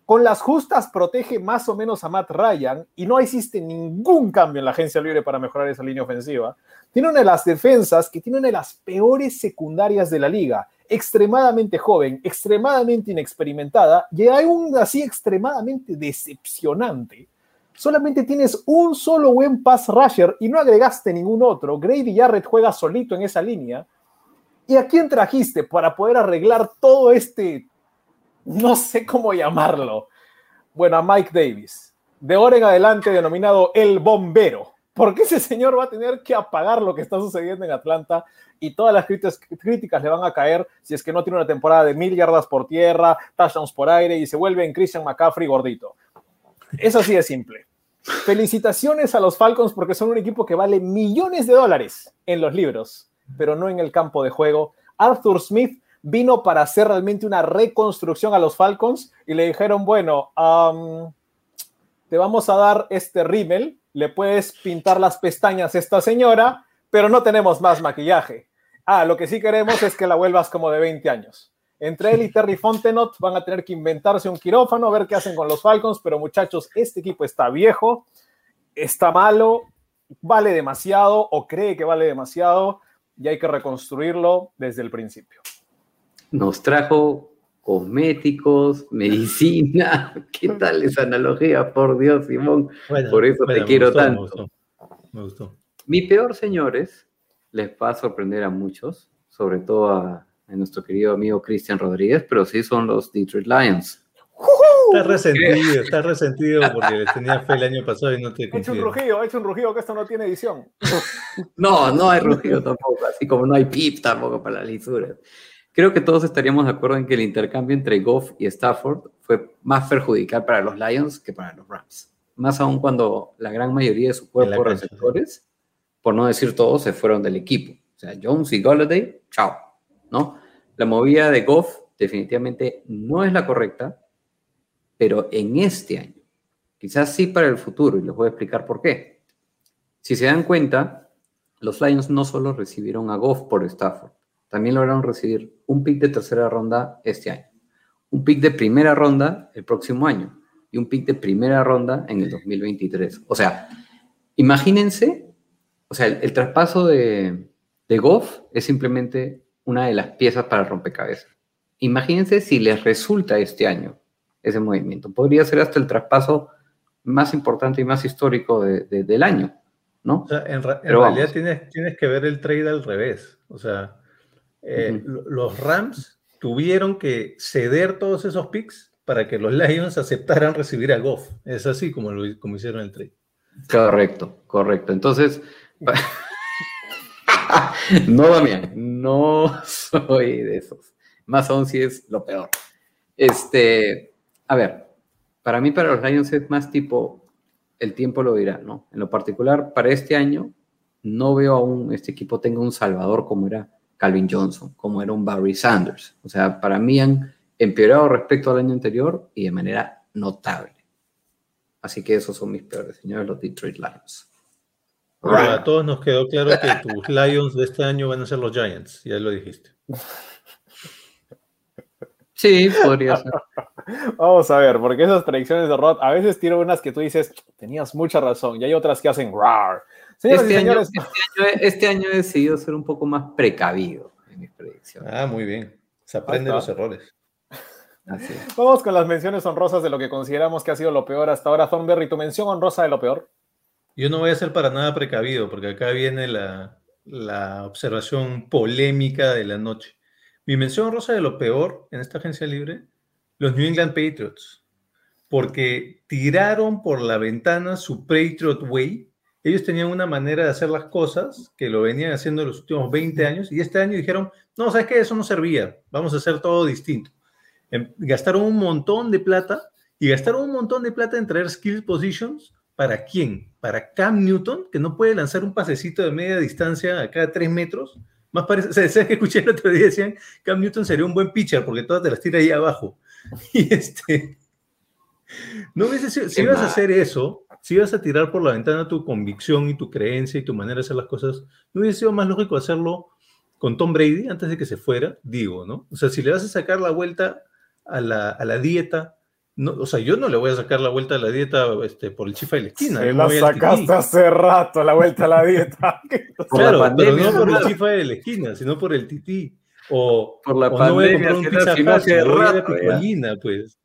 Con las justas protege más o menos a Matt Ryan y no existe ningún cambio en la agencia libre para mejorar esa línea ofensiva. Tiene una de las defensas que tiene una de las peores secundarias de la liga, extremadamente joven, extremadamente inexperimentada y aún así extremadamente decepcionante. Solamente tienes un solo buen pass rusher y no agregaste ningún otro. Grady Jarrett juega solito en esa línea ¿Y a quién trajiste para poder arreglar todo este, no sé cómo llamarlo? Bueno, a Mike Davis, de ahora en adelante denominado el bombero, porque ese señor va a tener que apagar lo que está sucediendo en Atlanta y todas las críticas, le van a caer si es que no tiene una temporada de mil yardas por tierra, touchdowns por aire y se vuelve en Christian McCaffrey gordito. Eso sí es simple. Felicitaciones a los Falcons porque son un equipo que vale millones de dólares en los libros pero no en el campo de juego. Arthur Smith vino para hacer realmente una reconstrucción a los Falcons y le dijeron, bueno, te vamos a dar este rímel, le puedes pintar las pestañas a esta señora, pero no tenemos más maquillaje. Ah, lo que sí queremos es que la vuelvas como de 20 años. Entre él y Terry Fontenot van a tener que inventarse un quirófano, a ver qué hacen con los Falcons, pero muchachos, este equipo está viejo, está malo, vale demasiado o cree que vale demasiado y hay que reconstruirlo desde el principio. Nos trajo cosméticos, medicina. ¿Qué tal esa analogía? Por Dios, Simón. Por eso te quiero tanto. Me gustó, Mi peor, señores, les va a sorprender a muchos, sobre todo a, a nuestro querido amigo Cristian Rodríguez, pero sí son los Detroit Lions. Está resentido, está resentido porque les tenía fe el año pasado y no te He hecho un rugido, he hecho un rugido que esto no tiene edición. No, no hay rugido tampoco, así como no hay pip tampoco para las lisuras. Creo que todos estaríamos de acuerdo en que el intercambio entre Goff y Stafford fue más perjudicial para los Lions que para los Rams. Más aún cuando la gran mayoría de su cuerpo de receptores, por no decir todos, se fueron del equipo. O sea, Jones y Golladay, chao, ¿no? La movida de Goff definitivamente no es la correcta pero en este año. Quizás sí para el futuro, y les voy a explicar por qué. Si se dan cuenta, los Lions no solo recibieron a Goff por Stafford, también lograron recibir un pick de tercera ronda este año, un pick de primera ronda el próximo año y un pick de primera ronda en el 2023. O sea, imagínense, o sea, el, traspaso de, de Goff es simplemente una de las piezas para rompecabezas. Imagínense si les resulta este año ese movimiento. Podría ser hasta el traspaso más importante y más histórico del año, ¿no? O sea, en, realidad tienes, tienes, que ver el trade al revés. O sea, eh, los Rams tuvieron que ceder todos esos picks para que los Lions aceptaran recibir a Goff. Es así como, lo, como hicieron el trade. Correcto, correcto. Entonces, no, Damián, no soy de esos. Más aún si es lo peor. Este, a ver, para mí, para los Lions es más tipo, el tiempo lo dirá, ¿no? En lo particular, para este año, no veo aún este equipo tenga un salvador como era Calvin Johnson, como era un Barry Sanders. O sea, para mí han empeorado respecto al año anterior y de manera notable. Así que esos son mis peores, señores, los Detroit Lions. a todos nos quedó claro que tus Lions de este año van a ser los Giants, ya lo dijiste. Sí, podría ser. Vamos a ver, porque esas predicciones de Rod, a veces tiro unas que tú dices, tenías mucha razón, y hay otras que hacen rar. este, año, este, año, he decidido ser un poco más precavido en mis predicciones. Ah, muy bien. Se aprende los errores. Vamos con las menciones honrosas de lo que consideramos que ha sido lo peor hasta ahora. Thornberry, tu mención honrosa de lo peor. Yo no voy a ser para nada precavido, porque acá viene la, la observación polémica de la noche. Mi mención honrosa de lo peor en esta agencia libre los New England Patriots, porque tiraron por la ventana su Patriot Way ellos tenían una manera de hacer las cosas que lo venían haciendo los últimos 20 años y este año dijeron, no, ¿sabes qué? Eso no servía, vamos a hacer todo distinto. Em, Gastaron un montón de plata y gastaron un montón de plata en traer skill positions. ¿Para quién? Para Cam Newton, que no puede lanzar un pasecito de media distancia a cada tres metros. Más parece, o sea, ¿sabes que escuché el otro día? Decían, Cam Newton sería un buen pitcher porque todas te las tira ahí abajo. Y este, no hubiese si ibas a hacer eso, si ibas a tirar por la ventana tu convicción y tu creencia y tu manera de hacer las cosas, ¿no hubiese sido más lógico hacerlo con Tom Brady antes de que se fuera? Digo, ¿no? O sea, si le vas a sacar la vuelta a la, a la dieta, no, o sea, yo no le voy a sacar la vuelta a la dieta este, por el chifa de la esquina. Se la sacaste hace rato la vuelta a la dieta. La Claro, pero no por el chifa de la esquina, sino por el tití. O, Por la o no voy a comprar un pizza hace rato. Picolina, pues.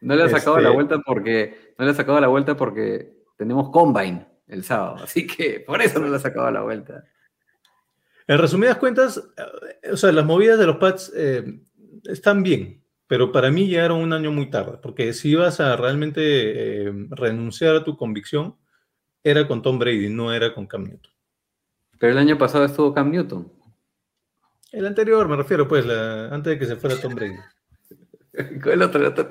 No le ha sacado Este- la vuelta porque no le ha sacado la vuelta porque tenemos combine el sábado, así que por eso no le ha sacado la vuelta. En resumidas cuentas, eh, o sea, las movidas de los Pats eh, están bien, pero para mí llegaron un año muy tarde, porque si ibas a realmente eh, renunciar a tu convicción, era con Tom Brady, no era con Cam Newton. Pero el año pasado estuvo Cam Newton. El anterior, me refiero, pues, la- antes de que se fuera Tom Brady. Con el otro, el otro-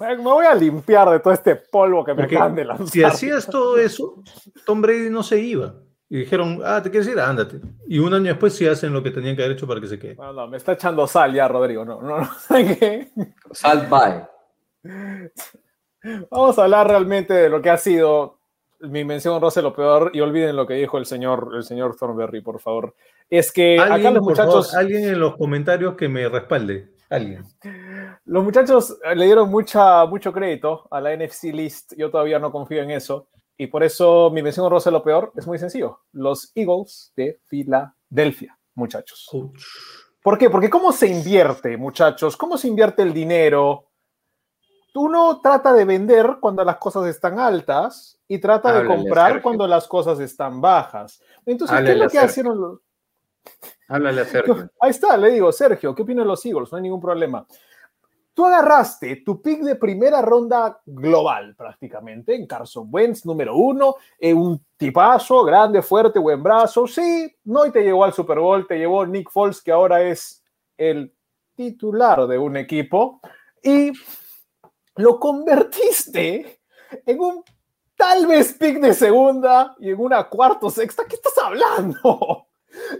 Me voy a limpiar de todo este polvo que me Porque acaban de lanzar. si hacías todo eso, Tom Brady no se iba. Y dijeron, ah, ¿te quieres ir? Ándate. Y un año después sí hacen lo que tenían que haber hecho para que se quede. No, no, me está echando sal ya, Rodrigo. No, no, no. ¿saben qué? Salt by. Vamos a hablar realmente de lo que ha sido mi mención de lo peor y olviden lo que dijo el señor, el señor Thornberry, por favor. Es que acá Alguien, los favor, muchachos, alguien en los comentarios que me respalde. Alguien. los muchachos eh, le dieron mucha, mucho crédito a la NFC List. Yo todavía no confío en eso. Y por eso mi mención de lo peor es muy sencillo. Los Eagles de Filadelfia, muchachos. Ouch. ¿Por qué? Porque ¿cómo se invierte, muchachos? ¿Cómo se invierte el dinero? Uno trata de vender cuando las cosas están altas y trata de comprar Sergio. cuando las cosas están bajas. Entonces, ¿qué es lo que hicieron los... Háblale a Sergio. Ahí está, le digo, Sergio, ¿qué opinan los Eagles? No hay ningún problema. Tú agarraste tu pick de primera ronda global, prácticamente, en Carson Wentz, número uno, eh, un tipazo, grande, fuerte, buen brazo. Sí, no y te llevó al Super Bowl, te llevó Nick Foles, que ahora es el titular de un equipo, y lo convertiste en un tal vez pick de segunda y en una cuarto sexta. ¿Qué estás hablando?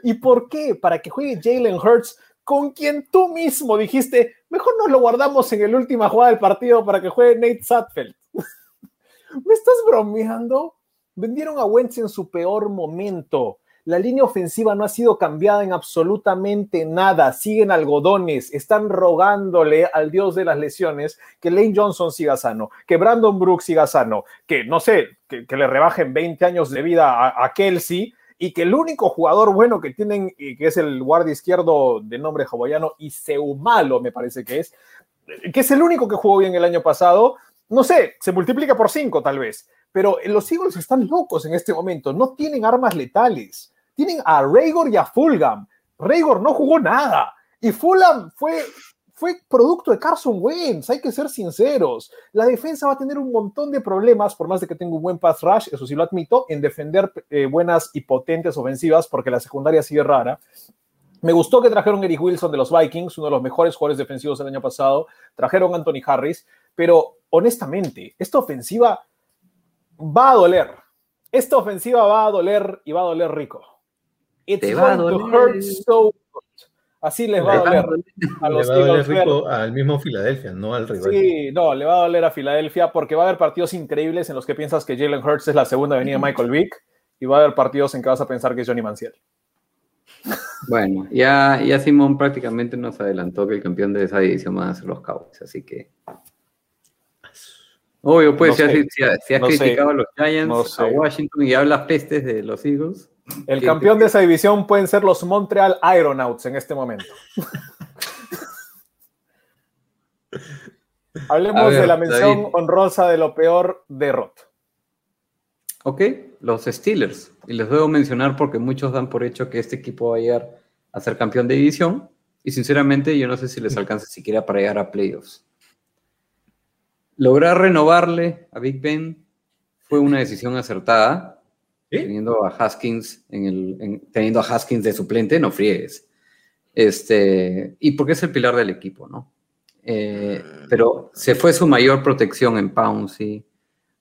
¿Y por qué? Para que juegue Jalen Hurts, con quien tú mismo dijiste, mejor nos lo guardamos en la última jugada del partido para que juegue Nate Sutfeld. ¿Me estás bromeando? Vendieron a Wentz en su peor momento. La línea ofensiva no ha sido cambiada en absolutamente nada. Siguen algodones. Están rogándole al dios de las lesiones que Lane Johnson siga sano, que Brandon Brooks siga sano, que no sé, que, que le rebajen 20 años de vida a, a Kelsey y que el único jugador bueno que tienen, y que es el guardia izquierdo de nombre hawaiano, Iseumalo, me parece que es, que es el único que jugó bien el año pasado, no sé, se multiplica por cinco tal vez, pero los Eagles están locos en este momento, no tienen armas letales, tienen a Raygor y a Fulham. Raygor no jugó nada y Fulham fue, fue producto de Carson Wentz, hay que ser sinceros. La defensa va a tener un montón de problemas, por más de que tenga un buen pass rush, eso sí lo admito, en defender eh, buenas y potentes ofensivas, porque la secundaria sigue rara. Me gustó que trajeron Eric Wilson de los Vikings, uno de los mejores jugadores defensivos del año pasado. Trajeron Anthony Harris, pero honestamente, esta ofensiva va a doler. Esta ofensiva va a doler y va a doler rico. It's Te va a to doler. hurt so. Así les va a doler a Le los va a doler rico al mismo Filadelfia, no al rival. Sí, no, le va a doler a Filadelfia porque va a haber partidos increíbles en los que piensas que Jalen Hurts es la segunda venida de Michael Vick y va a haber partidos en que vas a pensar que es Johnny Manziel. Bueno, ya, ya Simón prácticamente nos adelantó que el campeón de esa división van a ser los Cowboys, así que. Obvio, pues, No si, has, sé, si has- si has no sé, criticado a los Giants, no a. Washington y hablas pestes de los Eagles, El campeón de esa división pueden ser los Montreal Aeronauts en este momento. Hablemos ver, de la mención David. honrosa de lo peor de Roth. Ok, los Steelers. Y les debo mencionar porque muchos dan por hecho que este equipo va a llegar a ser campeón de división. Y sinceramente yo no sé si les alcanza siquiera para llegar a playoffs. Lograr renovarle a Big Ben fue una decisión acertada, teniendo a Haskins en el, en- teniendo a Haskins de suplente, no friegues. Este, y porque es el pilar del equipo, ¿no? Eh, pero se fue su mayor protección en Pouncy.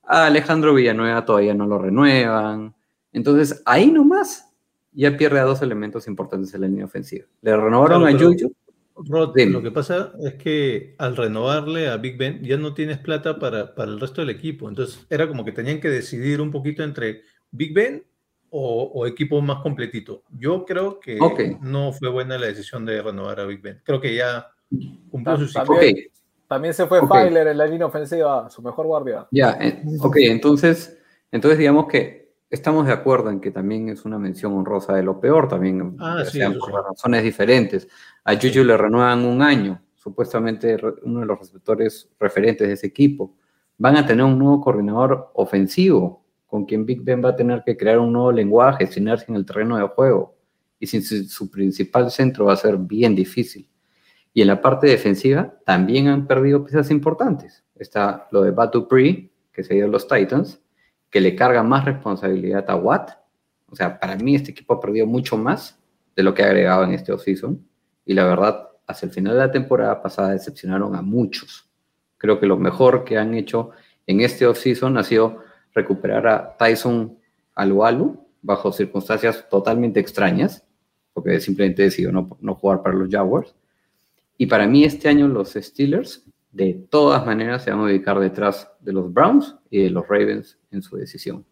A Alejandro Villanueva todavía no lo renuevan. Entonces, ahí nomás ya pierde a dos elementos importantes en la línea ofensiva. Le renovaron Claro, a Yuyu. Rod, Dime. lo que pasa es que al renovarle a Big Ben ya no tienes plata para, para el resto del equipo. Entonces era como que tenían que decidir un poquito entre Big Ben o, o equipo más completito. Yo creo que no fue buena la decisión de renovar a Big Ben. Creo que ya cumplió su ciclo. También- se fue Ok. Filer en la línea ofensiva, su mejor guardia. Ya, eh, ok, entonces, entonces digamos que estamos de acuerdo en que también es una mención honrosa de lo peor, también Ah, sí, sean por sí. razones diferentes. A Juju le renuevan un año, supuestamente uno de los receptores referentes de ese equipo. Van a tener un nuevo coordinador ofensivo, con quien Big Ben va a tener que crear un nuevo lenguaje, sinergia en el terreno de juego. Y sin su, su principal centro va a ser bien difícil. Y en la parte defensiva también han perdido piezas importantes. Está lo de Batu Dupree, que se dio a los Titans, que le carga más responsabilidad a Watt. O sea, para mí este equipo ha perdido mucho más de lo que ha agregado en este offseason. Y la verdad, hacia el final de la temporada pasada decepcionaron a muchos. Creo que lo mejor que han hecho en este offseason ha sido recuperar a Tyson Alualu bajo circunstancias totalmente extrañas, porque simplemente decidió no, no jugar para los Jaguars. Y para mí este año los Steelers de todas maneras se van a ubicar detrás de los Browns y de los Ravens en su decisión.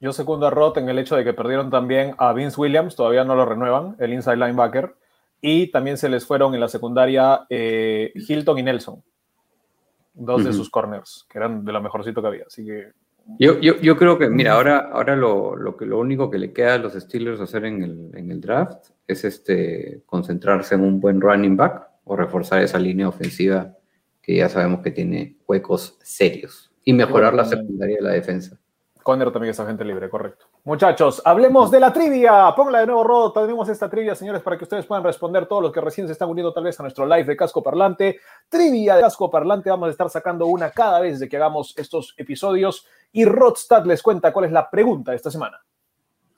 Yo secundo a Roth en el hecho de que perdieron también a Vince Williams, todavía no lo renuevan, el inside linebacker, y también se les fueron en la secundaria eh, Hilton y Nelson, dos de sus corners, que eran de lo mejorcito que había. Así que Yo, yo, yo creo que, mira, ahora, ahora lo, lo, que, lo único que le queda a los Steelers hacer en el, en el draft es este, concentrarse en un buen running back o reforzar esa línea ofensiva que ya sabemos que tiene huecos serios y mejorar la secundaria de la defensa. Conner también es agente libre, correcto. Muchachos, hablemos de la trivia. Póngala de nuevo, Rodo. Tenemos esta trivia, señores, para que ustedes puedan responder todos los que recién se están uniendo tal vez a nuestro live de Casco Parlante. Trivia de Casco Parlante. Vamos a estar sacando una cada vez de que hagamos estos episodios. Y Rodstad les cuenta cuál es la pregunta de esta semana.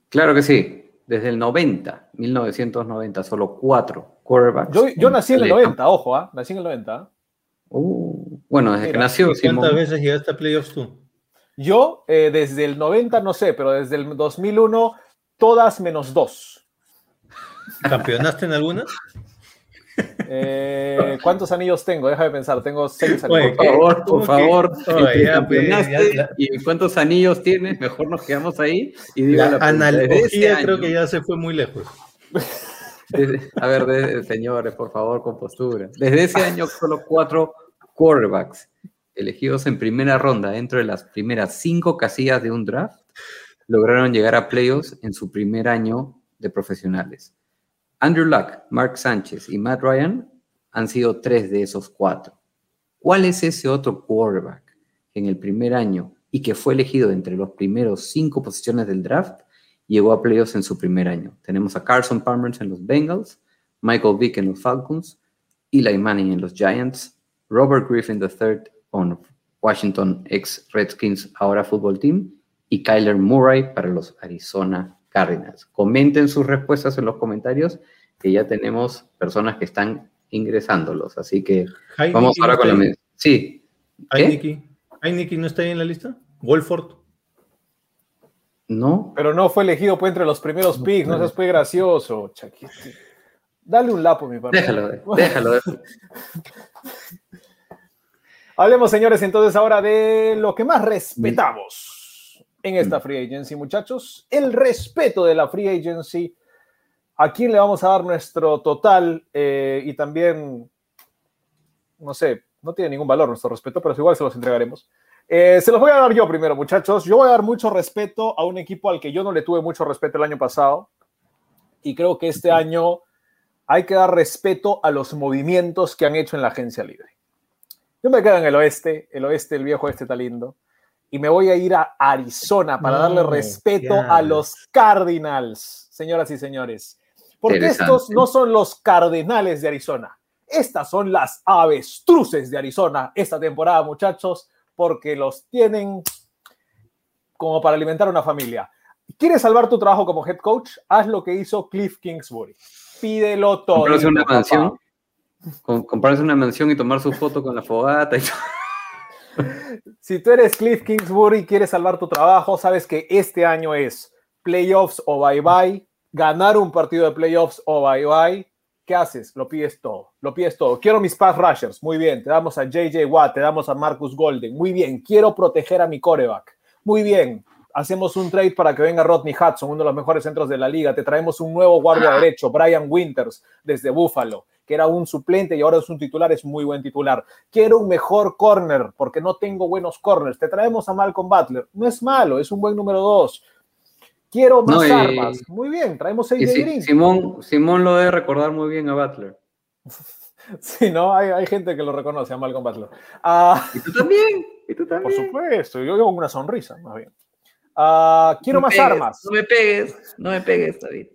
Claro que sí. Desde el 90, 1990, solo cuatro quarterbacks. Yo, yo nací en el la liga. 90, ojo, ¿ah? Nací en el 90. ¿ah? Uh, bueno, desde que nació ¿Y ¿Cuántas Simón. veces llegaste a playoffs tú? Yo, eh, desde el 90, no sé, pero desde el 2001, todas menos dos. ¿Campeonaste en alguna? Eh, ¿Cuántos anillos tengo? Déjame pensar, tengo seis Oye, anillos. Por favor, ¿Cómo por favor? Oye, entre ya, campeonaste pues, ya, y cuántos anillos tienes, mejor nos quedamos ahí y digo La analogía creo año- que ya se fue muy lejos. desde- a ver, desde- señores, por favor, con postura. Desde ese año solo cuatro quarterbacks elegidos en primera ronda dentro de las primeras cinco casillas de un draft lograron llegar a playoffs en su primer año de profesionales. Andrew Luck, Mark Sánchez y Matt Ryan han sido tres de esos cuatro. ¿Cuál es ese otro quarterback que en el primer año y que fue elegido entre los primeros cinco posiciones del draft llegó a playoffs en su primer año? Tenemos a Carson Palmer en los Bengals, Michael Vick en los Falcons, Eli Manning en los Giants, Robert Griffin III con Washington ex Redskins, ahora Football Team, y Kyler Murray para los Arizona Cardinals. Comenten sus respuestas en los comentarios, que ya tenemos personas que están ingresándolos. Así que vamos ahora no con la... men- Sí. ¿Qué? Heineken. Heineken no está ahí en la lista. Wolford. ¿No? Pero no fue elegido pues, entre los primeros picks, no seas pues gracioso, Chaquete. Dale un lapo, mi padre. Déjalo, déjalo. déjalo. Hablemos, señores, entonces ahora de lo que más respetamos en esta free agency, muchachos. El respeto de la free agency. ¿A quién le vamos a dar nuestro total? Eh, y también, no sé, no tiene ningún valor nuestro respeto, pero igual se los entregaremos. Eh, se los voy a dar yo primero, muchachos. Yo voy a dar mucho respeto a un equipo al que yo no le tuve mucho respeto el año pasado. Y creo que este año hay que dar respeto a los movimientos que han hecho en la agencia libre. Yo me quedo en el oeste, el oeste, el viejo este está lindo, y me voy a ir a Arizona para No, darle respeto ¿qué a los Cardinals, señoras y señores. Porque estos no son los Cardenales de Arizona, estas son las avestruces de Arizona esta temporada, muchachos, porque los tienen como para alimentar una familia. ¿Quieres salvar tu trabajo como head coach? Haz lo que hizo Cliff Kingsbury. Pídelo todo. Una mansión. Comprarse una mansión y tomar su foto con la fogata y todo. Si tú eres Cliff Kingsbury y quieres salvar tu trabajo, sabes que este año es playoffs o bye bye, ganar un partido de playoffs o bye bye. ¿Qué haces? Lo pides todo. Lo pides todo. Quiero mis pass rushers. Muy bien. Te damos a JJ Watt, te damos a Marcus Golden. Muy bien. Quiero proteger a mi coreback. Muy bien. Hacemos un trade para que venga Rodney Hudson, uno de los mejores centros de la liga. Te traemos un nuevo guardia derecho, Brian Winters, desde Buffalo, que era un suplente y ahora es un titular, es muy buen titular. Quiero un mejor corner, porque no tengo buenos corners. Te traemos a Malcolm Butler. No es malo, es un buen número dos. Quiero más No, y- armas. Muy bien, traemos a Y AJ Si- Green. Simón, Simón lo debe recordar muy bien a Butler. Sí, ¿no? Hay, hay gente que lo reconoce a Malcolm Butler. Ah, Y tú también. Y tú por también. supuesto, yo con una sonrisa, más bien. Ah, quiero No más pegues, armas. No me pegues, no me pegues, David.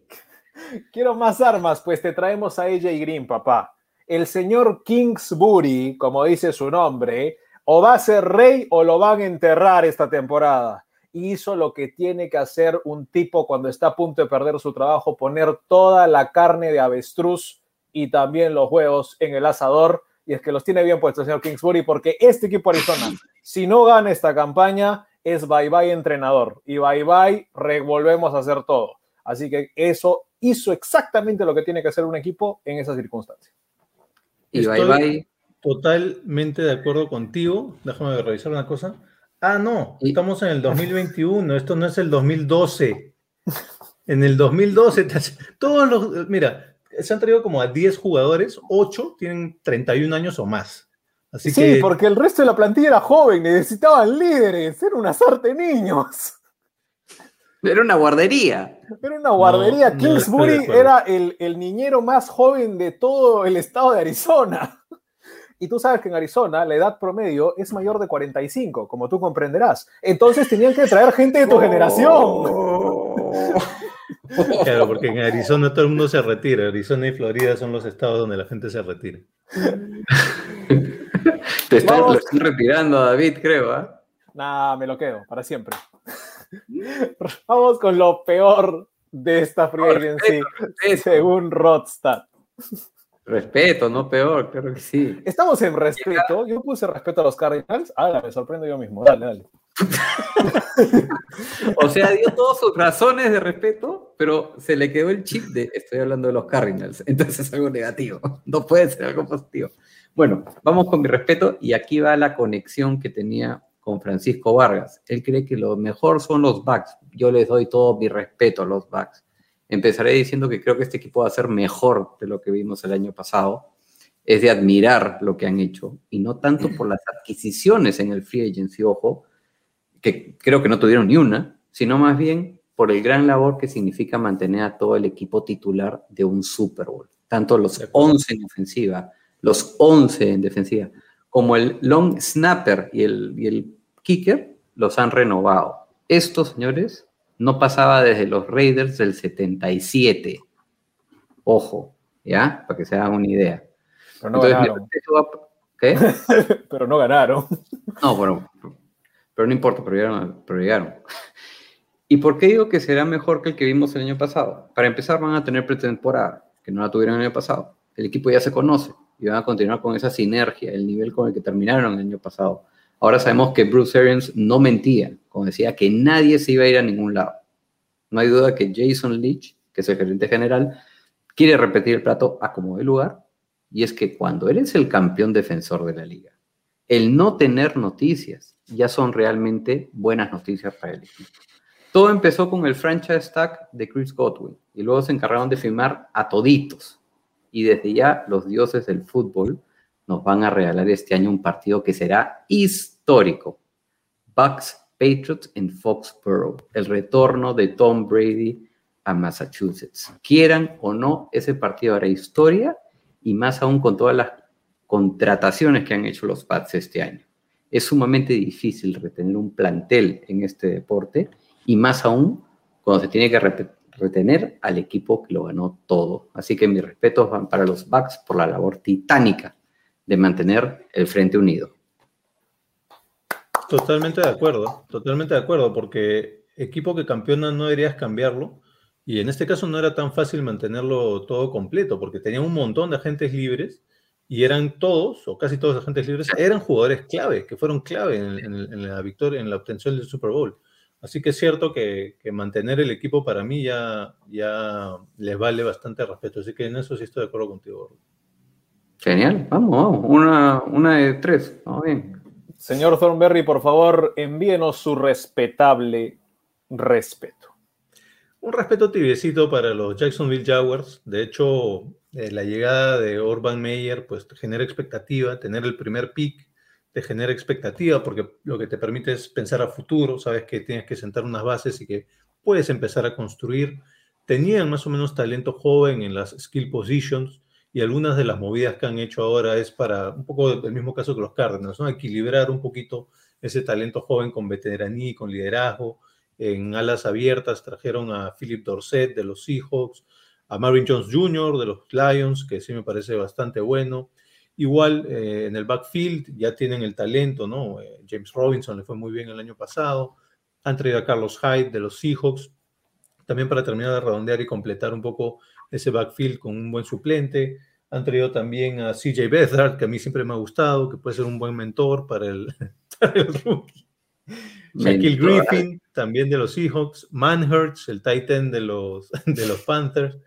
Quiero más armas, pues te traemos a AJ Green, papá. El señor Kingsbury, como dice su nombre, o va a ser rey o lo van a enterrar esta temporada. Hizo lo que tiene que hacer un tipo cuando está a punto de perder su trabajo, poner toda la carne de avestruz y también los huevos en el asador. Y es que los tiene bien puestos, señor Kingsbury, porque este equipo Arizona, si no gana esta campaña, es bye bye entrenador. Y bye bye, revolvemos a hacer todo. Así que eso hizo exactamente lo que tiene que hacer un equipo en esas circunstancias. Y bye Estoy- bye. Totalmente de acuerdo contigo. Déjame revisar una cosa. Ah, no, Y- estamos en el 2021. Esto no es el 2012. En el 2012, te hace- todos los. Mira, se han traído como a 10 jugadores, 8 tienen 31 años o más. Así sí, que. porque el resto de la plantilla era joven, necesitaban líderes, era una de niños. Era una guardería. Era una guardería. No, Kingsbury era el, el niñero más joven de todo el estado de Arizona. Y tú sabes que en Arizona la edad promedio es mayor de 45, como tú comprenderás. Entonces tenían que traer gente de tu generación. Claro, porque en Arizona todo el mundo se retira. Arizona y Florida son los estados donde la gente se retira. Te está, Vamos. lo están retirando a David, creo, ¿ah? Nah, me lo quedo para siempre. Vamos con lo peor de esta free Por agency, respeto. según Rodstad. Respeto, no peor, claro que sí. Estamos en respeto. Yo puse respeto a los Cardinals. Ahora me sorprendo yo mismo. Dale, dale. O sea, dio todas sus razones de respeto, pero se le quedó el chip de estoy hablando de los Cardinals. Entonces es algo negativo. No puede ser algo positivo. Bueno, vamos con mi respeto y aquí va la conexión que tenía con Francisco Vargas. Él cree que lo mejor son los backs. Yo les doy todo mi respeto a los backs. Empezaré diciendo que creo que este equipo va a ser mejor de lo que vimos el año pasado. Es de admirar lo que han hecho y no tanto por las adquisiciones en el free agency, ojo, que creo que no tuvieron ni una, sino más bien por el gran labor que significa mantener a todo el equipo titular de un Super Bowl. Tanto los De acuerdo. 11 en ofensiva, los 11 en defensiva, como el long snapper y el, y el kicker, los han renovado. Esto, señores, no pasaba desde los Raiders del 77. Ojo, ¿ya? Para que se hagan una idea. Pero no Entonces, ganaron. va- ¿Qué? Pero no ganaron. No, bueno, pero no importa, pero llegaron, pero llegaron. ¿Y por qué digo que será mejor que el que vimos el año pasado? Para empezar, van a tener pretemporada, que no la tuvieron el año pasado. El equipo ya se conoce y van a continuar con esa sinergia, el nivel con el que terminaron el año pasado. Ahora sabemos que Bruce Arians no mentía, como decía, que nadie se iba a ir a ningún lado. No hay duda que Jason Leach, que es el gerente general, quiere repetir el plato a como de lugar, y es que cuando eres el campeón defensor de la liga, el no tener noticias ya son realmente buenas noticias para el equipo. Todo empezó con el franchise tag de Chris Godwin y luego se encargaron de firmar a toditos. Y desde ya los dioses del fútbol nos van a regalar este año un partido que será histórico. Bucks Patriots en Foxborough, el retorno de Tom Brady a Massachusetts. Quieran o no, ese partido hará historia y más aún con todas las contrataciones que han hecho los Pats este año. Es sumamente difícil retener un plantel en este deporte y más aún cuando se tiene que retener al equipo que lo ganó todo. Así que mis respetos van para los Bucks por la labor titánica de mantener el frente unido. Totalmente de acuerdo, totalmente de acuerdo, porque equipo que campeona no deberías cambiarlo. Y en este caso no era tan fácil mantenerlo todo completo, porque tenía un montón de agentes libres y eran todos, o casi todos los agentes libres, eran jugadores clave, que fueron clave en, en- en la victoria, en la obtención del Super Bowl. Así que es cierto que, que mantener el equipo para mí ya, ya les vale bastante respeto. Así que en eso sí estoy de acuerdo contigo. Genial, vamos, vamos. Una, una de tres. Vamos bien. Señor Thornberry, por favor, envíenos su respetable respeto. Un respeto tibiecito para los Jacksonville Jaguars. De hecho, eh, la llegada de Urban Meyer pues genera expectativa. Tener el primer pick te genera expectativa porque lo que te permite es pensar a futuro. Sabes que tienes que sentar unas bases y que puedes empezar a construir. Tenían más o menos talento joven en las skill positions y algunas de las movidas que han hecho ahora es para un poco el mismo caso que los Cardinals, ¿no? equilibrar un poquito ese talento joven con veteranía y con liderazgo. En alas abiertas trajeron a Philip Dorset de los Seahawks, a Marvin Jones Jr. de los Lions, que sí me parece bastante bueno. Igual eh, en el backfield ya tienen el talento, ¿no? Eh, James Robinson le fue muy bien el año pasado. Han traído a Carlos Hyde de los Seahawks, también para terminar de redondear y completar un poco ese backfield con un buen suplente. Han traído también a CJ Beathard, que a mí siempre me ha gustado, que puede ser un buen mentor para el, para el rookie. Shaquille Mentor. Griffin, también de los Seahawks. Manhurts, el Titan de los, de los Panthers.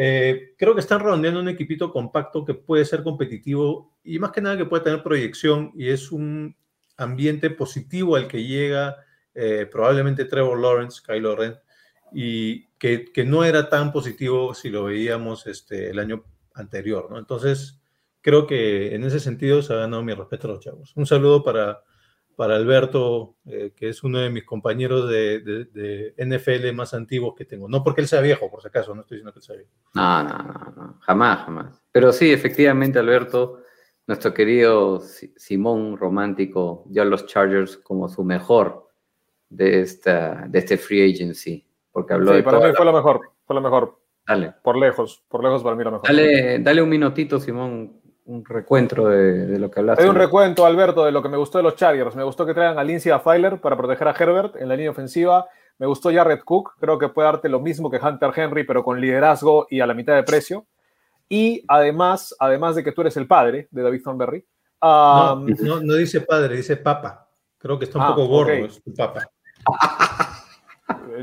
Eh, creo que están redondeando un equipito compacto que puede ser competitivo y más que nada que puede tener proyección y es un ambiente positivo al que llega eh, probablemente Trevor Lawrence, Kylo Ren, y que, que, no era tan positivo si lo veíamos este, el año anterior, ¿no? Entonces, creo que en ese sentido se ha ganado mi respeto a los chavos. Un saludo para, para Alberto, eh, que es uno de mis compañeros de, de, de, NFL más antiguos que tengo. No porque él sea viejo, por si acaso, no estoy diciendo que él sea viejo. No, no, no, no, jamás, jamás. Pero sí, efectivamente, Alberto, nuestro querido Simón romántico, dio a los Chargers como su mejor de, esta, de este free agency. Porque habló sí, de para mí fue lo mejor, fue lo mejor. Dale. Por lejos, por lejos para mí lo mejor. Dale, dale un minutito, Simón, un recuento de, de lo que hablaste. Hay un recuento, Alberto, de lo que me gustó de los Chargers. Me gustó que traigan a Lindsay a Filer para proteger a Herbert en la línea ofensiva. Me gustó Jared Cook. Creo que puede darte lo mismo que Hunter Henry, pero con liderazgo y a la mitad de precio. Y además, además de que tú eres el padre de David Thornberry. Um, no, no, no, dice padre, dice papa. Creo que está un ah, poco gordo, okay. es tu papa.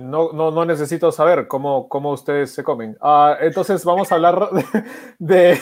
No, no, no, necesito saber cómo, cómo ustedes se comen. Uh, entonces vamos a hablar de, de,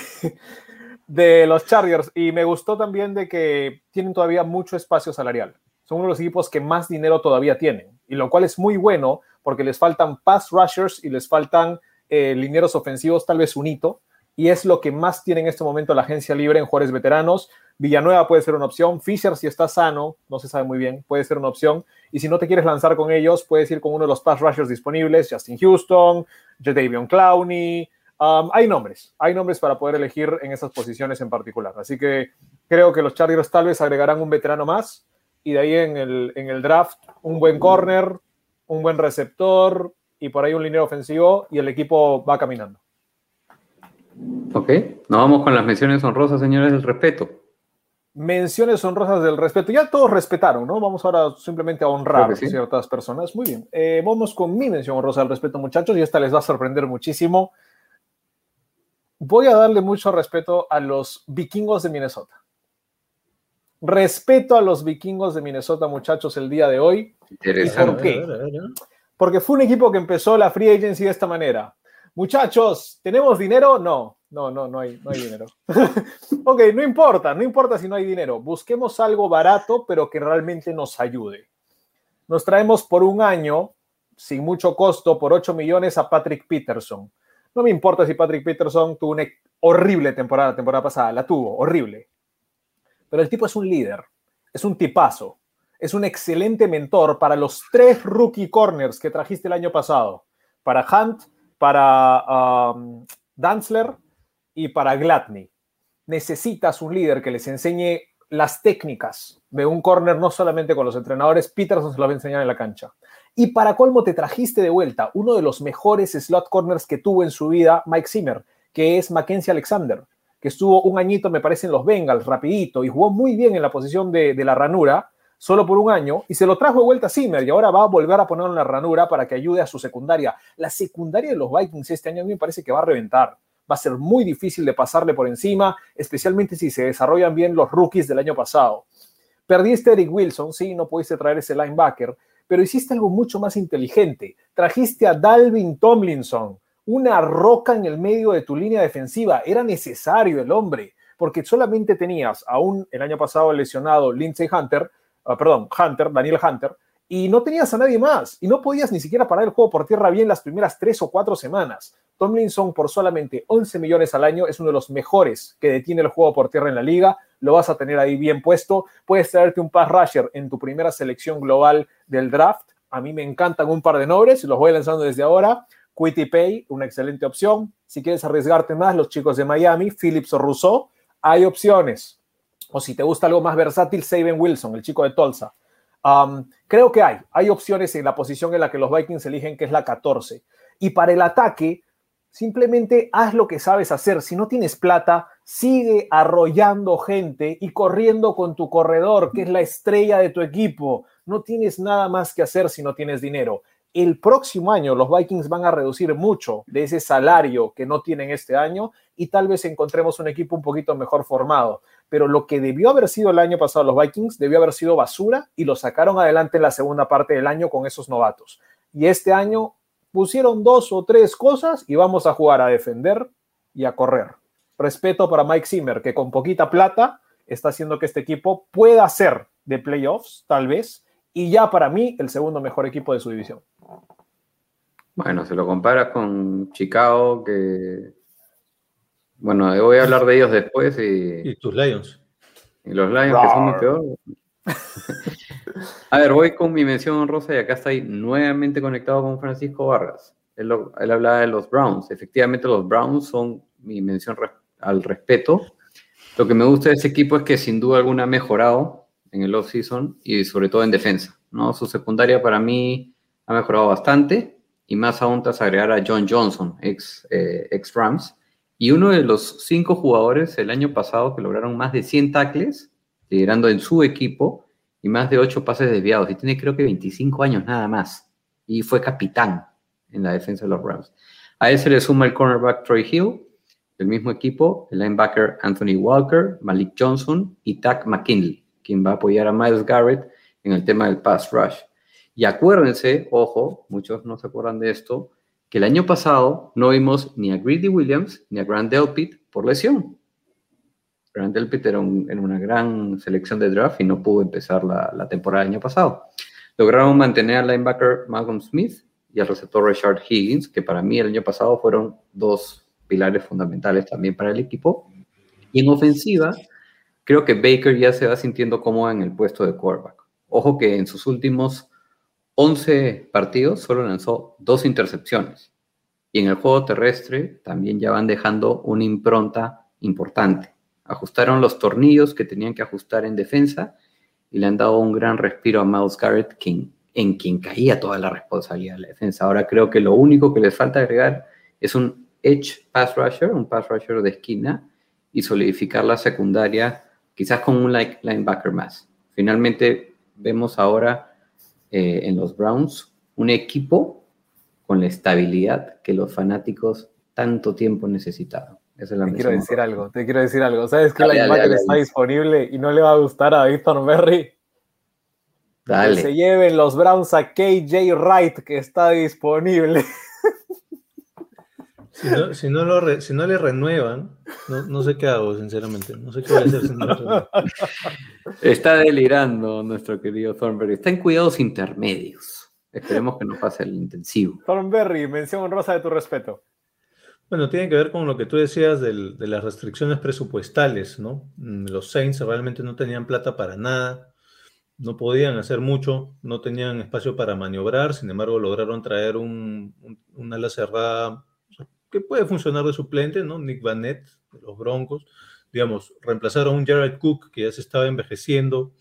de, los Chargers y me gustó también de que tienen todavía mucho espacio salarial. Son uno de los equipos que más dinero todavía tienen y lo cual es muy bueno porque les faltan pass rushers y les faltan eh, lineros ofensivos, tal vez un hito, y es lo que más tiene en este momento la agencia libre en jugadores veteranos. Villanueva puede ser una opción, Fisher si está sano, no se sabe muy bien, puede ser una opción, y si no te quieres lanzar con ellos, puedes ir con uno de los pass rushers disponibles, Justin Houston, Jadavion Clowney, um, hay nombres, hay nombres para poder elegir en esas posiciones en particular, así que creo que los Chargers tal vez agregarán un veterano más, y de ahí en el, en el draft un buen corner, un buen receptor, y por ahí un linero ofensivo, y el equipo va caminando. Ok, nos vamos con las menciones honrosas, señores del respeto. Menciones honrosas del respeto. Ya todos respetaron, ¿no? Vamos ahora simplemente a honrar a sí. ciertas personas. Muy bien. Eh, vamos con mi mención honrosa del respeto, muchachos, y esta les va a sorprender muchísimo. Voy a darle mucho respeto a los vikingos de Minnesota. Respeto a los vikingos de Minnesota, muchachos, el día de hoy. Interesante. ¿Y por qué? Porque fue un equipo que empezó la free agency de esta manera. Muchachos, ¿tenemos dinero? No, no, no, no hay, no hay dinero. ok, no importa, no importa si no hay dinero. Busquemos algo barato, pero que realmente nos ayude. Nos traemos por un año, sin mucho costo, por 8 millones a Patrick Peterson. No me importa si Patrick Peterson tuvo una horrible temporada, temporada pasada, la tuvo, horrible. Pero el tipo es un líder, es un tipazo, es un excelente mentor para los tres rookie corners que trajiste el año pasado. Para Hunt, para um, Dantzler y para Gladney. Necesitas un líder que les enseñe las técnicas de un corner, no solamente con los entrenadores, Peterson se lo va a enseñar en la cancha. Y para colmo te trajiste de vuelta uno de los mejores slot corners que tuvo en su vida Mike Zimmer, que es Mackenzie Alexander, que estuvo un añito, me parece, en los Bengals, rapidito, y jugó muy bien en la posición de, la ranura, solo por un año y se lo trajo de vuelta a Zimmer y ahora va a volver a ponerlo en la ranura para que ayude a su secundaria. La secundaria de los Vikings este año a mí me parece que va a reventar. Va a ser muy difícil de pasarle por encima, especialmente si se desarrollan bien los rookies del año pasado. Perdiste Eric Wilson, sí, no pudiste traer ese linebacker, pero hiciste algo mucho más inteligente. Trajiste a Dalvin Tomlinson, una roca en el medio de tu línea defensiva. Era necesario el hombre, porque solamente tenías aún el año pasado lesionado Lindsey Hunter, ah, perdón, Hunter, Daniel Hunter, y no tenías a nadie más, y no podías ni siquiera parar el juego por tierra bien las primeras tres o cuatro semanas. Tomlinson por solamente 11 millones al año es uno de los mejores que detiene el juego por tierra en la liga, lo vas a tener ahí bien puesto, puedes traerte un pass rusher en tu primera selección global del draft, a mí me encantan un par de nombres, los voy lanzando desde ahora, Quitty Pay, una excelente opción. Si quieres arriesgarte más, los chicos de Miami, Phillips o Rousseau, hay opciones. O si te gusta algo más versátil, Saben Wilson, el chico de Tulsa. Creo que hay, hay opciones en la posición en la que los Vikings eligen, que es la 14. Y para el ataque, simplemente haz lo que sabes hacer. Si no tienes plata, sigue arrollando gente y corriendo con tu corredor, que es la estrella de tu equipo. No tienes nada más que hacer si no tienes dinero el próximo año los Vikings van a reducir mucho de ese salario que no tienen este año y tal vez encontremos un equipo un poquito mejor formado. Pero lo que debió haber sido el año pasado los Vikings debió haber sido basura y lo sacaron adelante en la segunda parte del año con esos novatos. Y este año pusieron dos o tres cosas y vamos a jugar a defender y a correr. Respeto para Mike Zimmer, que con poquita plata está haciendo que este equipo pueda ser de playoffs, tal vez, y ya para mí el segundo mejor equipo de su división. Bueno, se lo comparas con Chicago, que. Bueno, voy a hablar de ellos después. Y, y tus Lions. Y los Lions, que son muy peor. a ver, voy con mi mención honrosa y acá estoy nuevamente conectado con Francisco Vargas. Él, él hablaba de los Browns. Efectivamente, los Browns son mi mención al respeto. Lo que me gusta de ese equipo es que sin duda alguna ha mejorado en el off-season y sobre todo en defensa. ¿no? Su secundaria para mí ha mejorado bastante y más aún tras agregar a John Johnson, ex, eh, ex Rams, y uno de los cinco jugadores el año pasado que lograron más de 100 tackles, liderando en su equipo, y más de 8 pases desviados, y tiene creo que 25 años nada más, y fue capitán en la defensa de los Rams. A ese le suma el cornerback Troy Hill, el mismo equipo, el linebacker Anthony Walker, Malik Johnson y Tack McKinley, quien va a apoyar a Miles Garrett en el tema del pass rush. Y acuérdense, ojo, muchos no se acuerdan de esto, que el año pasado no vimos ni a Greedy Williams ni a Grant Delpit por lesión. Grant Delpit era en una gran selección de draft y no pudo empezar la, temporada del año pasado. Lograron mantener al linebacker Malcolm Smith y al receptor Richard Higgins, que para mí el año pasado fueron dos pilares fundamentales también para el equipo. Y en ofensiva, creo que Baker ya se va sintiendo cómodo en el puesto de quarterback. Ojo que en sus últimos 11 partidos solo lanzó dos intercepciones. Y en el juego terrestre también ya van dejando una impronta importante. Ajustaron los tornillos que tenían que ajustar en defensa y le han dado un gran respiro a Miles Garrett, en quien caía toda la responsabilidad de la defensa. Ahora creo que lo único que les falta agregar es un edge pass rusher, un pass rusher de esquina, y solidificar la secundaria, quizás con un linebacker más. Finalmente vemos ahora eh, en los Browns un equipo con la estabilidad que los fanáticos tanto tiempo necesitaron. te quiero decir algo, te quiero decir algo. ¿Sabes que la imagen está disponible y no le va a gustar a Víctor Berry? Dale. Que se lleven los Browns a KJ Wright, que está disponible. Si no, le renuevan, no, sé qué hago, sinceramente. No sé qué voy a hacer si no Está delirando nuestro querido Thornberry. Está en cuidados intermedios. Esperemos que no pase el intensivo. Thornberry, mención honrosa de tu respeto. Bueno, tiene que ver con lo que tú decías de las restricciones presupuestales, ¿no? Mm, los Saints realmente no tenían plata para nada, no podían hacer mucho, no tenían espacio para maniobrar, sin embargo lograron traer un, un que puede funcionar de suplente, ¿no? Nick Vanette, de los Broncos, digamos, reemplazaron a un Jared Cook que ya se estaba envejeciendo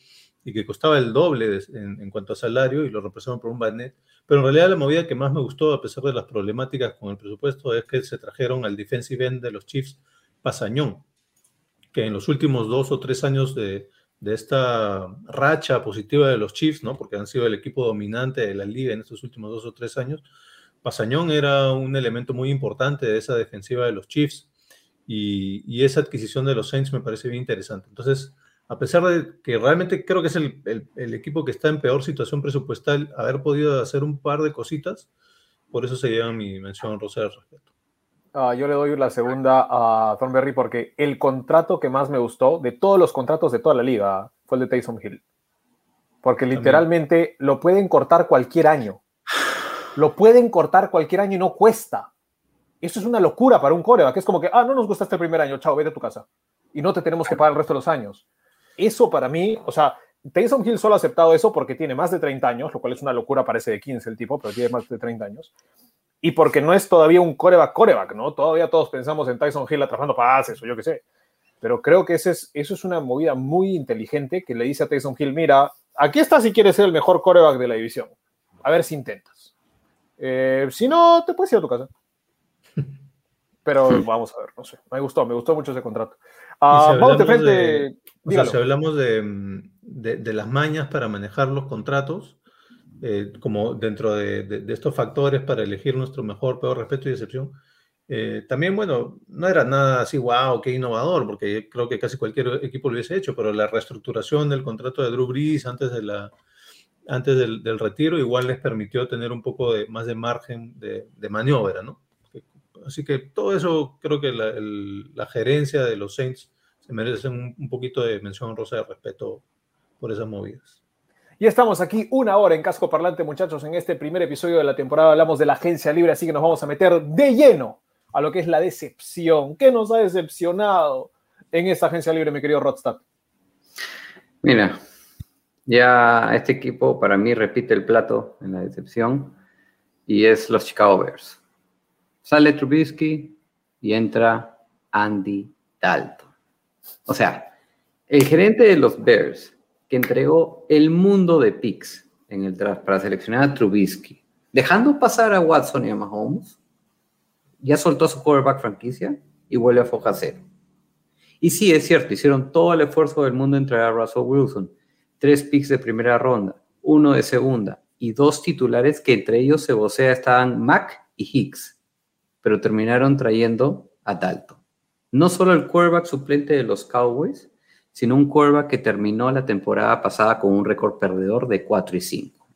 y que costaba el doble en, cuanto a salario y lo reemplazaron por un Vanette. Pero en realidad la movida que más me gustó, a pesar de las problemáticas con el presupuesto, es que se trajeron al defensive end de los Chiefs, Pasañón, que en los últimos dos o tres años de, de esta racha positiva de los Chiefs, ¿no? Porque han sido el equipo dominante de la liga en estos últimos dos o tres años. Pasañón era un elemento muy importante de esa defensiva de los Chiefs y, y esa adquisición de los Saints me parece bien interesante. Entonces, a pesar de que realmente creo que es el, el, el, equipo que está en peor situación presupuestal, haber podido hacer un par de cositas, por eso se lleva mi mención rosa de respeto. Uh, yo le doy la segunda a Thornberry porque el contrato que más me gustó de todos los contratos de toda la liga fue el de Taysom Hill. Porque literalmente También. lo pueden cortar cualquier año. Lo pueden cortar cualquier año y no cuesta. Eso es una locura para un coreback. Es como que, ah, no nos gusta este primer año, chao, vete a tu casa. Y no te tenemos que pagar el resto de los años. Eso para mí, o sea, Taysom Hill solo ha aceptado eso porque tiene más de 30 años, lo cual es una locura, parece de 15 el tipo, pero tiene más de 30 años. Y porque no es todavía un coreback coreback, ¿no? Todavía todos pensamos en Tyson Hill atrasando pases o yo qué sé. Pero creo que ese es, eso es una movida muy inteligente que le dice a Tyson Hill, mira, aquí está si quieres ser el mejor coreback de la división. A ver si intentas. Eh, si no, te puedes ir a tu casa. Pero vamos a ver, no sé. Me gustó, me gustó mucho ese contrato. Uh, si vamos de frente. De, o sea, si hablamos de, de, de, las mañas para manejar los contratos, eh, como dentro de, de, estos factores para elegir nuestro mejor, peor respeto y decepción, eh, también, bueno, no era nada así, wow, qué innovador, porque creo que casi cualquier equipo lo hubiese hecho, pero la reestructuración del contrato de Drew Brees antes, de la, antes del, del retiro igual les permitió tener un poco de, más de margen de, de maniobra, ¿no? Así que todo eso creo que la, el, la gerencia de los Saints se merece un, un, poquito de mención rosa de respeto por esas movidas. Y estamos aquí una hora en Casco Parlante, muchachos. En este primer episodio de la temporada hablamos de la agencia libre, así que nos vamos a meter de lleno a lo que es la decepción. ¿Qué nos ha decepcionado en esta agencia libre, mi querido Rodstad? Mira, ya este equipo para mí repite el plato en la decepción y es los Chicago Bears. Sale Trubisky y entra Andy Dalton. O sea, el gerente de los Bears que entregó el mundo de picks en el draft para seleccionar a Trubisky, dejando pasar a Watson y a Mahomes, ya soltó su quarterback franquicia y vuelve a foja cero. Y sí, es cierto, hicieron todo el esfuerzo del mundo en traer a Russell Wilson. Tres picks de primera ronda, uno de segunda y dos titulares que entre ellos se vocea estaban Mac y Hicks pero terminaron trayendo a Dalton. No solo el quarterback suplente de los Cowboys, sino un quarterback que terminó la temporada pasada con un récord perdedor de 4 y 5.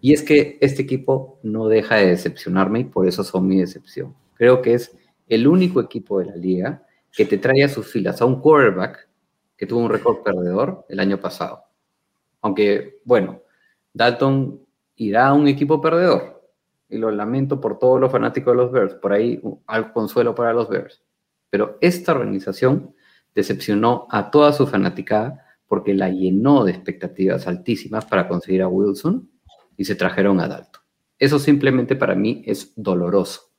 Y es que este equipo no deja de decepcionarme y por eso son mi decepción. Creo que es el único equipo de la liga que te trae a sus filas a un quarterback que tuvo un récord perdedor el año pasado. Aunque, bueno, Dalton irá a un equipo perdedor, y lo lamento por todos los fanáticos de los Bears, por ahí al consuelo para los Bears. Pero esta organización decepcionó a toda su fanaticada porque la llenó de expectativas altísimas para conseguir a Wilson y se trajeron a Dalton. Eso simplemente para mí es doloroso.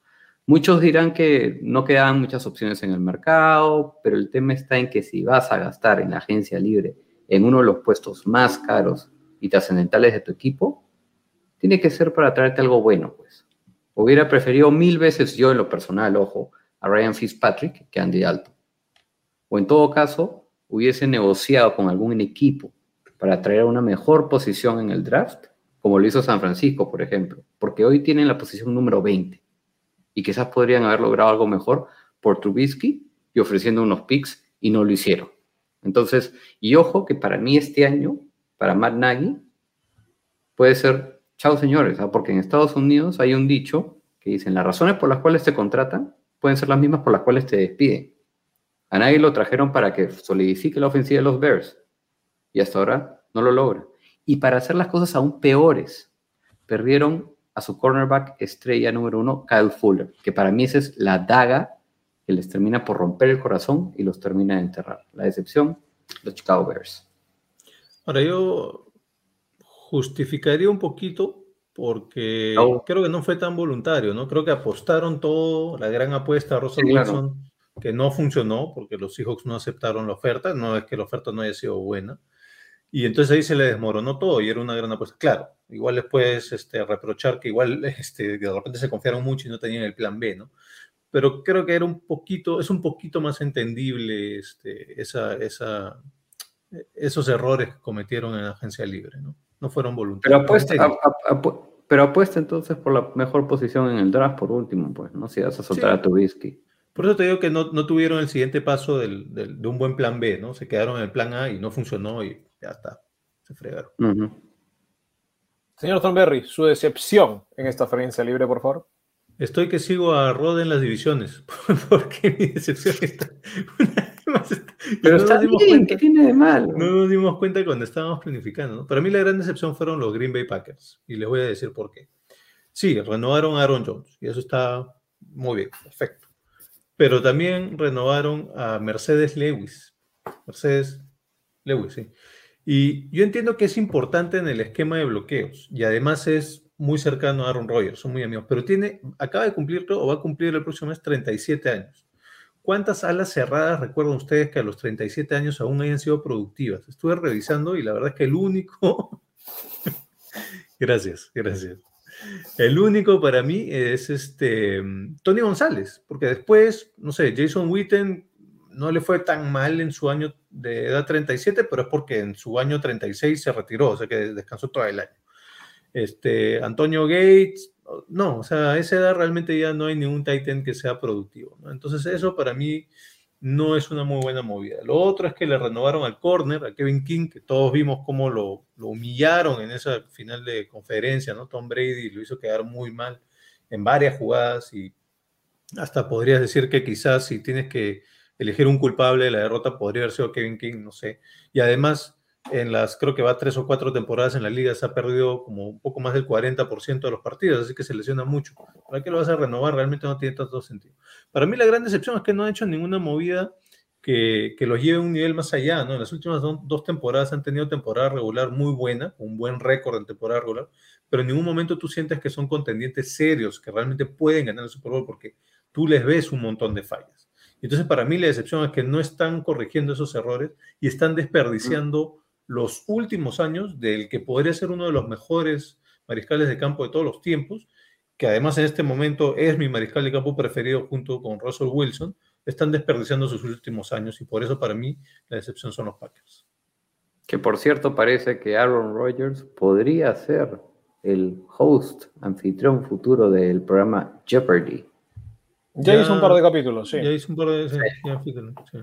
Muchos dirán que no quedan muchas opciones en el mercado, pero el tema está en que si vas a gastar en la agencia libre en uno de los puestos más caros y trascendentales de tu equipo, tiene que ser para traerte algo bueno, pues. Hubiera preferido mil veces yo en lo personal, ojo, a Ryan Fitzpatrick que Andy Dalton. O en todo caso, hubiese negociado con algún equipo para traer una mejor posición en el draft, como lo hizo San Francisco, por ejemplo, porque hoy tienen la posición número 20 y quizás podrían haber logrado algo mejor por Trubisky y ofreciendo unos picks y no lo hicieron. Entonces, y ojo que para mí este año, para Matt Nagy, puede ser Chao, señores, ¿ah? porque en Estados Unidos hay un dicho que dicen, las razones por las cuales te contratan pueden ser las mismas por las cuales te despiden. A nadie lo trajeron para que solidifique la ofensiva de los Bears y hasta ahora no lo logra. Y para hacer las cosas aún peores, perdieron a su cornerback estrella número uno, Kyle Fuller, que para mí esa es la daga que les termina por romper el corazón y los termina de enterrar. La decepción, los Chicago Bears. Ahora yo justificaría un poquito porque no. creo que no fue tan voluntario, ¿no? Creo que apostaron todo, la gran apuesta a Russell sí, Wilson, claro. que no funcionó porque los Seahawks no aceptaron la oferta, no es que la oferta no haya sido buena. Y entonces ahí se le desmoronó todo y era una gran apuesta. Claro, igual les puedes este, reprochar que igual este, de repente se confiaron mucho y no tenían el plan B, ¿no? Pero creo que era un poquito, es un poquito más entendible este, esa, esa, esos errores que cometieron en la agencia libre, ¿no? No fueron voluntarios. Pero apuesta, a- a- apu- pero apuesta entonces por la mejor posición en el draft por último, pues, ¿no? Si vas a soltar Sí. a tu whisky. Por eso te digo que no, no tuvieron el siguiente paso del- del- de un buen plan B, ¿no? Se quedaron en el plan A y no funcionó y ya está. Se fregaron. Ujú. Señor Thornberry, su decepción en esta agencia libre, por favor. Estoy que sigo a Rod en las divisiones, porque mi decepción está Pero no está bien, cuenta- ¿qué tiene de malo? No nos dimos cuenta cuando estábamos planificando. ¿no? Para mí la gran decepción fueron los Green Bay Packers. Y les voy a decir por qué. Sí, renovaron a Aaron Jones. Y eso está muy bien, perfecto. Pero también renovaron a Mercedes Lewis. Mercedes Lewis, sí. Y yo entiendo que es importante en el esquema de bloqueos. Y además es muy cercano a Aaron Rodgers. Son muy amigos. Pero tiene, acaba de cumplir o va a cumplir el próximo mes 37 años. ¿Cuántas alas cerradas recuerdan ustedes que a los 37 años aún hayan sido productivas? Estuve revisando y la verdad es que el único... gracias, gracias. El único para mí es este Tony González, porque después, no sé, Jason Witten no le fue tan mal en su año de edad 37, pero es porque en su año 36 se retiró, o sea que descansó todo el año. Este, Antonio Gates, no, o sea, a esa edad realmente ya no hay ningún Titan que sea productivo. Entonces eso para mí no es una muy buena movida. Lo otro es que le renovaron al corner, a Kevin King, que todos vimos cómo lo, lo humillaron en esa final de conferencia, ¿no? Tom Brady lo hizo quedar muy mal en varias jugadas y hasta podrías decir que quizás si tienes que elegir un culpable de la derrota podría haber sido Kevin King, no sé. Y además en las, creo que va tres o cuatro temporadas en la liga, se ha perdido como un poco más del 40% de los partidos, así que se lesiona mucho. ¿Para qué lo vas a renovar? Realmente no tiene tanto sentido. Para mí la gran decepción es que no ha hecho ninguna movida que, que los lleve a un nivel más allá, ¿no? En las últimas do, dos temporadas han tenido temporada regular muy buena, un buen récord en temporada regular, pero en ningún momento tú sientes que son contendientes serios, que realmente pueden ganar el Super Bowl, porque tú les ves un montón de fallas. Entonces, para mí la decepción es que no están corrigiendo esos errores y están desperdiciando los últimos años del que podría ser uno de los mejores mariscales de campo de todos los tiempos, que además en este momento es mi mariscal de campo preferido junto con Russell Wilson, están desperdiciando sus últimos años y por eso para mí la decepción son los Packers. Que por cierto parece que Aaron Rodgers podría ser el host, anfitrión futuro del programa Jeopardy. Ya, ya hizo un par de capítulos, sí. Ya hizo un par de... Sí, ya, sí.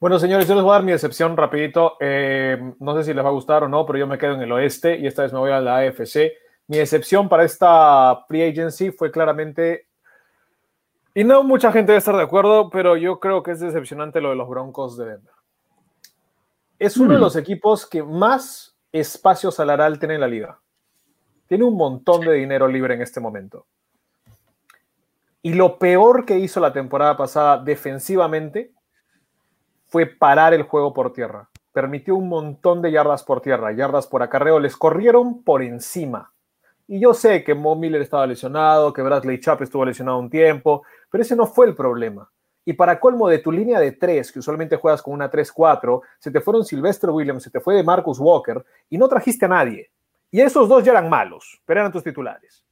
Bueno, señores, yo les voy a dar mi decepción rapidito. Eh, no sé si les va a gustar o no, pero yo me quedo en el oeste y esta vez me voy a la AFC. Mi decepción para esta free agency fue claramente, y no mucha gente debe estar de acuerdo, pero yo creo que es decepcionante lo de los Broncos de Denver. Es uno mm. de los equipos que más espacio salarial tiene en la liga. Tiene un montón de dinero libre en este momento. Y lo peor que hizo la temporada pasada defensivamente fue parar el juego por tierra. Permitió un montón de yardas por tierra, yardas por acarreo, les corrieron por encima. Y yo sé que Mo Miller estaba lesionado, que Bradley Chubb estuvo lesionado un tiempo, pero ese no fue el problema. Y para colmo de tu línea de tres, que usualmente juegas con una 3-4, se te fueron Sylvester Williams, se te fue de Marcus Walker y no trajiste a nadie. Y esos dos ya eran malos, pero eran tus titulares.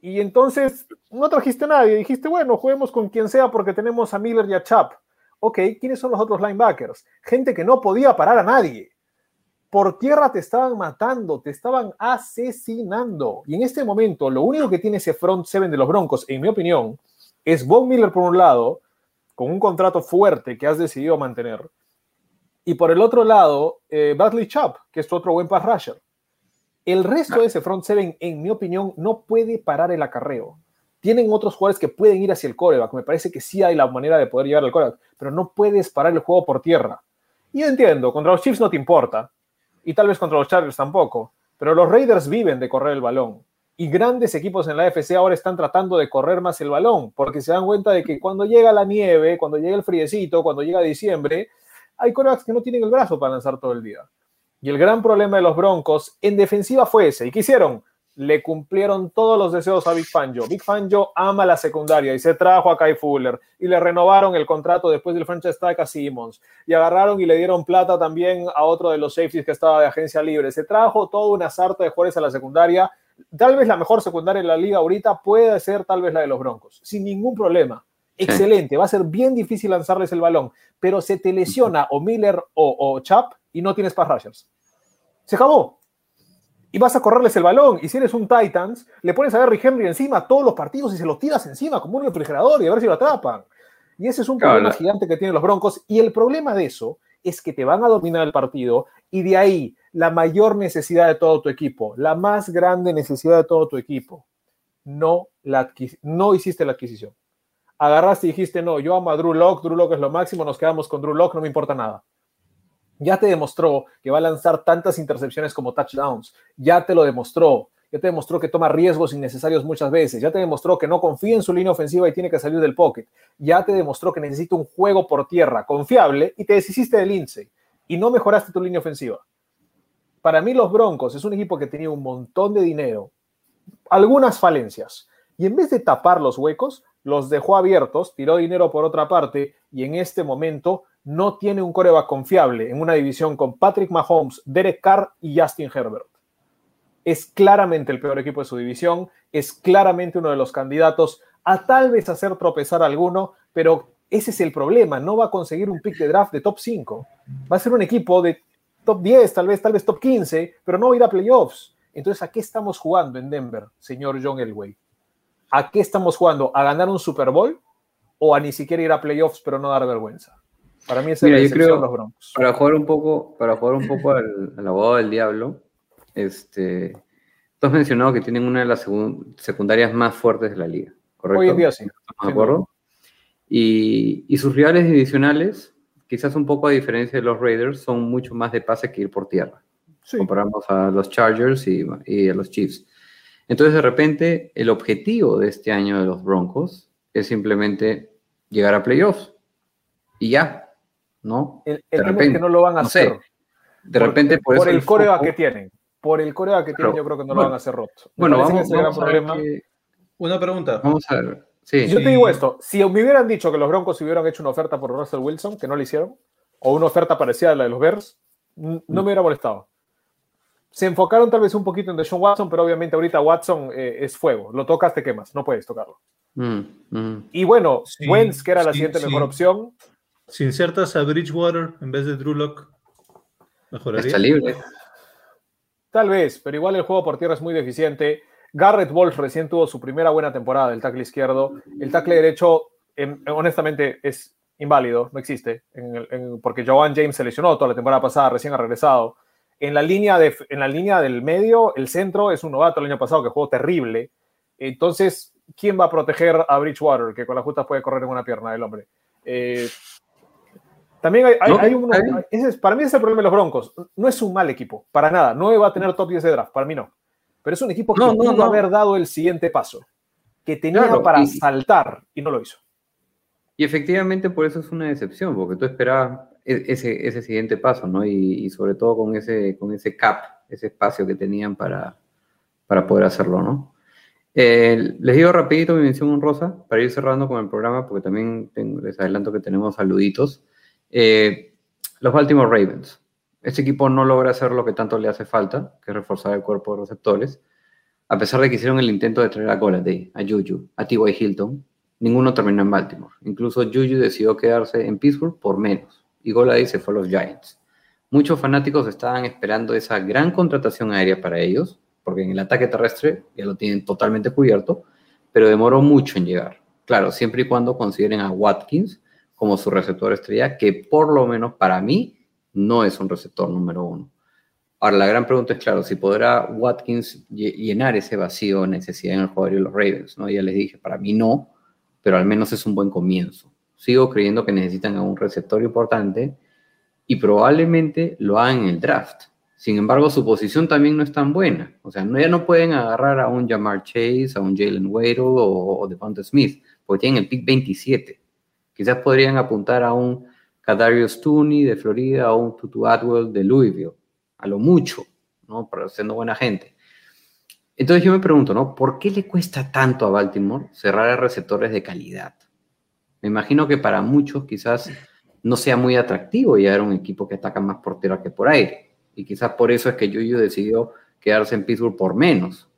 Y entonces no trajiste a nadie. Dijiste, bueno, juguemos con quien sea porque tenemos a Miller y a Chubb ok, ¿quiénes son los otros linebackers? Gente que no podía parar a nadie. Por tierra te estaban matando, te estaban asesinando. Y en este momento, lo único que tiene ese front seven de los Broncos, en mi opinión, es Von Miller por un lado, con un contrato fuerte que has decidido mantener. Y por el otro lado, eh, Bradley Chubb, que es tu otro buen pass rusher. El resto de ese front seven, en mi opinión, no puede parar el acarreo tienen otros jugadores que pueden ir hacia el coreback. Me parece que sí hay la manera de poder llegar al coreback, pero no puedes parar el juego por tierra. Y entiendo, contra los Chiefs no te importa, y tal vez contra los Chargers tampoco, pero los Raiders viven de correr el balón. Y grandes equipos en la FC ahora están tratando de correr más el balón, porque se dan cuenta de que cuando llega la nieve, cuando llega el friecito, cuando llega diciembre, hay corebacks que no tienen el brazo para lanzar todo el día. Y el gran problema de los Broncos en defensiva fue ese. ¿Y qué hicieron? Le cumplieron todos los deseos a Big Fangio. Big Fangio ama la secundaria y se trajo a Kai Fuller y le renovaron el contrato después del franchise tag a Simmons y agarraron y le dieron plata también a otro de los safeties que estaba de agencia libre. Se trajo toda una sarta de jugadores a la secundaria. Tal vez la mejor secundaria en la liga ahorita puede ser tal vez la de los Broncos, sin ningún problema. excelente, va a ser bien difícil lanzarles el balón, pero se te lesiona o Miller o, o Chap y no tienes pass rushers. Se acabó. Y vas a correrles el balón. Y si eres un Titans, le pones a Gary Henry encima todos los partidos y se los tiras encima como un refrigerador y a ver si lo atrapan. Y ese es un problema gigante que tienen los Broncos. Y el problema de eso es que te van a dominar el partido y de ahí la mayor necesidad de todo tu equipo, la más grande necesidad de todo tu equipo. No, la no hiciste la adquisición. Agarraste y dijiste, no, yo amo a Drew Lock, Drew Lock es lo máximo, nos quedamos con Drew Lock, no me importa nada. Ya te demostró que va a lanzar tantas intercepciones como touchdowns. Ya te lo demostró. Ya te demostró que toma riesgos innecesarios muchas veces. Ya te demostró que no confía en su línea ofensiva y tiene que salir del pocket. Ya te demostró que necesita un juego por tierra confiable y te deshiciste de Lindsay. Y no mejoraste tu línea ofensiva. Para mí, los Broncos es un equipo que tenía un montón de dinero, algunas falencias. Y en vez de tapar los huecos, los dejó abiertos, tiró dinero por otra parte y en este momento no tiene un coreback confiable en una división con Patrick Mahomes, Derek Carr y Justin Herbert. Es claramente el peor equipo de su división, es claramente uno de los candidatos a tal vez hacer tropezar a alguno, pero ese es el problema, no va a conseguir un pick de draft de top 5. Va a ser un equipo de top 10, tal vez, tal vez top 15, pero no va a ir a playoffs. Entonces, ¿a qué estamos jugando en Denver, señor John Elway? ¿A qué estamos jugando? ¿A ganar un Super Bowl o a ni siquiera ir a playoffs pero no dar vergüenza? Para mí esa Mira, es de los Broncos. Para jugar un poco, para jugar un poco al, al abogado del diablo, este, tú has mencionado que tienen una de las secundarias más fuertes de la liga, ¿correcto? Hoy en día sí. ¿Estamos sin de acuerdo? Y, y sus rivales divisionales, quizás un poco a diferencia de los Raiders, son mucho más de pase que ir por tierra. Sí. Comparamos a los Chargers y, y a los Chiefs. Entonces, de repente, el objetivo de este año de los Broncos es simplemente llegar a playoffs. Y ya, ¿no? El, el De tema es repente, que no lo van a no sé, hacer. De Por- repente, por, por eso el coreback foco- que tienen. Por el coreback que tienen, yo creo que no lo van a hacer roto. Me Bueno, parece que vamos, ese es el gran vamos a ver Una pregunta. Vamos a ver. Sí. Yo Sí. te digo esto, si me hubieran dicho que los Broncos hubieran hecho una oferta por Russell Wilson, que no le hicieron, o una oferta parecida a la de los Bears, no me hubiera molestado. Se enfocaron tal vez un poquito en Deshaun Watson, pero obviamente ahorita Watson eh, es fuego. Lo tocas, te quemas. No puedes tocarlo. Mm, mm. Y bueno, Sí, Wentz, que era la sí, siguiente sí. mejor opción, Si insertas a Bridgewater en vez de Drew Lock, mejoraría. Está libre. tal vez, pero igual el juego por tierra es muy deficiente. Garrett Wolf recién tuvo su primera buena temporada del tackle izquierdo. El tackle derecho, em, honestamente, es inválido, no existe, en el- en- porque Joan James se lesionó toda la temporada pasada, recién ha regresado. En la, línea de, en la línea del medio, el centro es un novato el año pasado que jugó terrible. Entonces, ¿quién va a proteger a Bridgewater, que con las justas puede correr en una pierna del hombre? Eh, también hay, hay- No, hay uno- ese para mí ese es el problema de los Broncos. No es un mal equipo, para nada. No va a tener top 10 de draft, para mí no. Pero es un equipo que No, no, no. haber dado el siguiente paso, que tenía Claro, para y- saltar y no lo hizo. Y efectivamente por eso es una decepción, porque tú esperabas ese, ese siguiente paso, ¿no? Y, sobre todo con ese, con ese cap, ese espacio que tenían para, para poder hacerlo, ¿no? Eh, les digo rapidito mi mención honrosa para ir cerrando con el programa, porque también les adelanto que tenemos saluditos. Eh, los Baltimore Ravens. Este equipo no logra hacer lo que tanto le hace falta, que es reforzar el cuerpo de receptores. A pesar de que hicieron el intento de traer a Golladay, a Juju, a T.Y. Hilton, ninguno terminó en Baltimore. Incluso Juju decidió quedarse en Pittsburgh por menos y Golladay se fue a los Giants. Muchos fanáticos estaban esperando esa gran contratación aérea para ellos, porque en el ataque terrestre ya lo tienen totalmente cubierto, pero demoró mucho en llegar. Claro, siempre y cuando consideren a Watkins como su receptor estrella, que por lo menos para mí no es un receptor número uno. Ahora, la gran pregunta es, claro, si podrá Watkins lle- llenar ese vacío necesidad en el jugador de los Ravens, ¿no? Ya les dije, para mí no, pero al menos es un buen comienzo. Sigo creyendo que necesitan a un receptor importante y probablemente lo hagan en el draft. Sin embargo, su posición también no es tan buena. O sea, ya no pueden agarrar a un Jamar Chase, a un Jalen Waddle o, o Devonta Smith, porque tienen el pick 27. Quizás podrían apuntar a un Kadarius Tooney de Florida o un Tutu Atwell de Louisville, a lo mucho, ¿no? Para siendo buena gente. Entonces yo me pregunto, ¿no? ¿Por qué le cuesta tanto a Baltimore cerrar a receptores de calidad? Me imagino que para muchos quizás no sea muy atractivo llegar a un equipo que ataca más por tierra que por aire. Y quizás por eso es que Yuyu decidió quedarse en Pittsburgh por menos,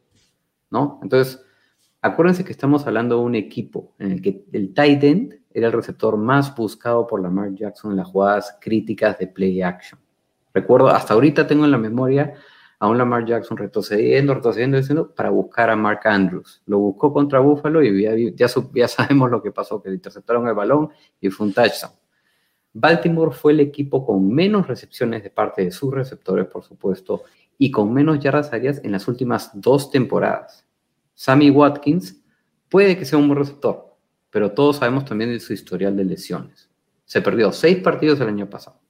¿no? Entonces, Acuérdense que estamos hablando de un equipo en el que el tight end era el receptor más buscado por Lamar Jackson en las jugadas críticas de play action. Recuerdo, hasta ahorita tengo en la memoria a un Lamar Jackson retrocediendo, retrocediendo, retrocediendo para buscar a Mark Andrews. Lo buscó contra Buffalo y ya, ya, ya sabemos lo que pasó, que le interceptaron el balón y fue un touchdown. Baltimore fue el equipo con menos recepciones de parte de sus receptores, por supuesto, y con menos yardas aéreas en las últimas dos temporadas. Sammy Watkins puede que sea un buen receptor, pero todos sabemos también de su historial de lesiones. Se perdió seis partidos el año pasado,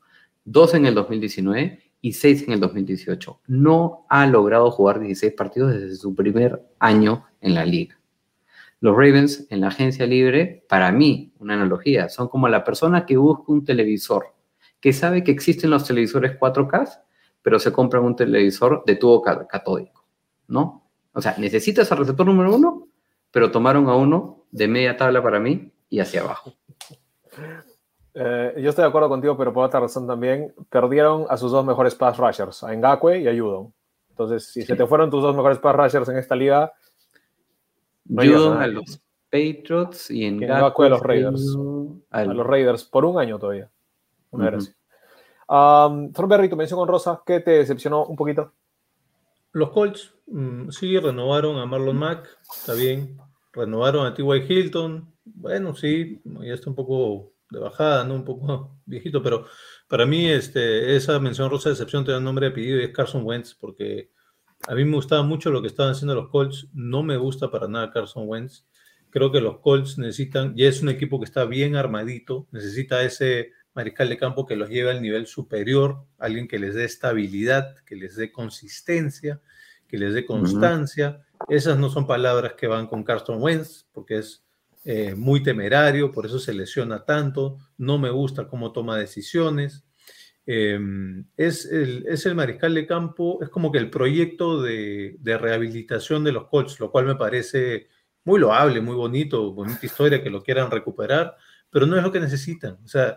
dos en el 2019 y seis en el 2018. No ha logrado jugar 16 partidos desde su primer año en la liga. Los Ravens en la agencia libre, para mí, una analogía, son como la persona que busca un televisor, que sabe que existen los televisores 4K, pero se compra un televisor de tubo catódico, ¿no? O sea, necesitas al receptor número uno, pero tomaron a uno de media tabla para mí y hacia abajo. Eh, yo estoy de acuerdo contigo, pero por otra razón también, perdieron a sus dos mejores pass rushers, a Ngakwe y a Judon. Entonces, si se te fueron tus dos mejores pass rushers en esta liga, no a los Patriots y en a los Raiders. A los Raiders por un año todavía. Una uh um, tu mención con Rosa, ¿qué te decepcionó un poquito? Los Colts, mm, sí, renovaron a Marlon Mack, está bien. Renovaron a T.Y. Hilton, bueno, sí, ya está un poco de bajada, ¿no? Un poco viejito, pero para mí este, esa mención rosa de decepción tiene un nombre de apellido y es Carson Wentz, porque a mí me gustaba mucho lo que estaban haciendo los Colts. No me gusta para nada Carson Wentz. Creo que los Colts necesitan, ya es un equipo que está bien armadito, necesita ese mariscal de campo que los lleve al nivel superior, alguien que les dé estabilidad, que les dé consistencia, que les dé constancia. Esas no son palabras que van con Carson Wentz, porque es eh, muy temerario, por eso se lesiona tanto, no me gusta cómo toma decisiones. Em, es, el, es, el, mariscal de campo, es como que el proyecto de, rehabilitación de los Colts, lo cual me parece muy loable, muy bonito, bonita historia que lo quieran recuperar, pero no es lo que necesitan. O sea,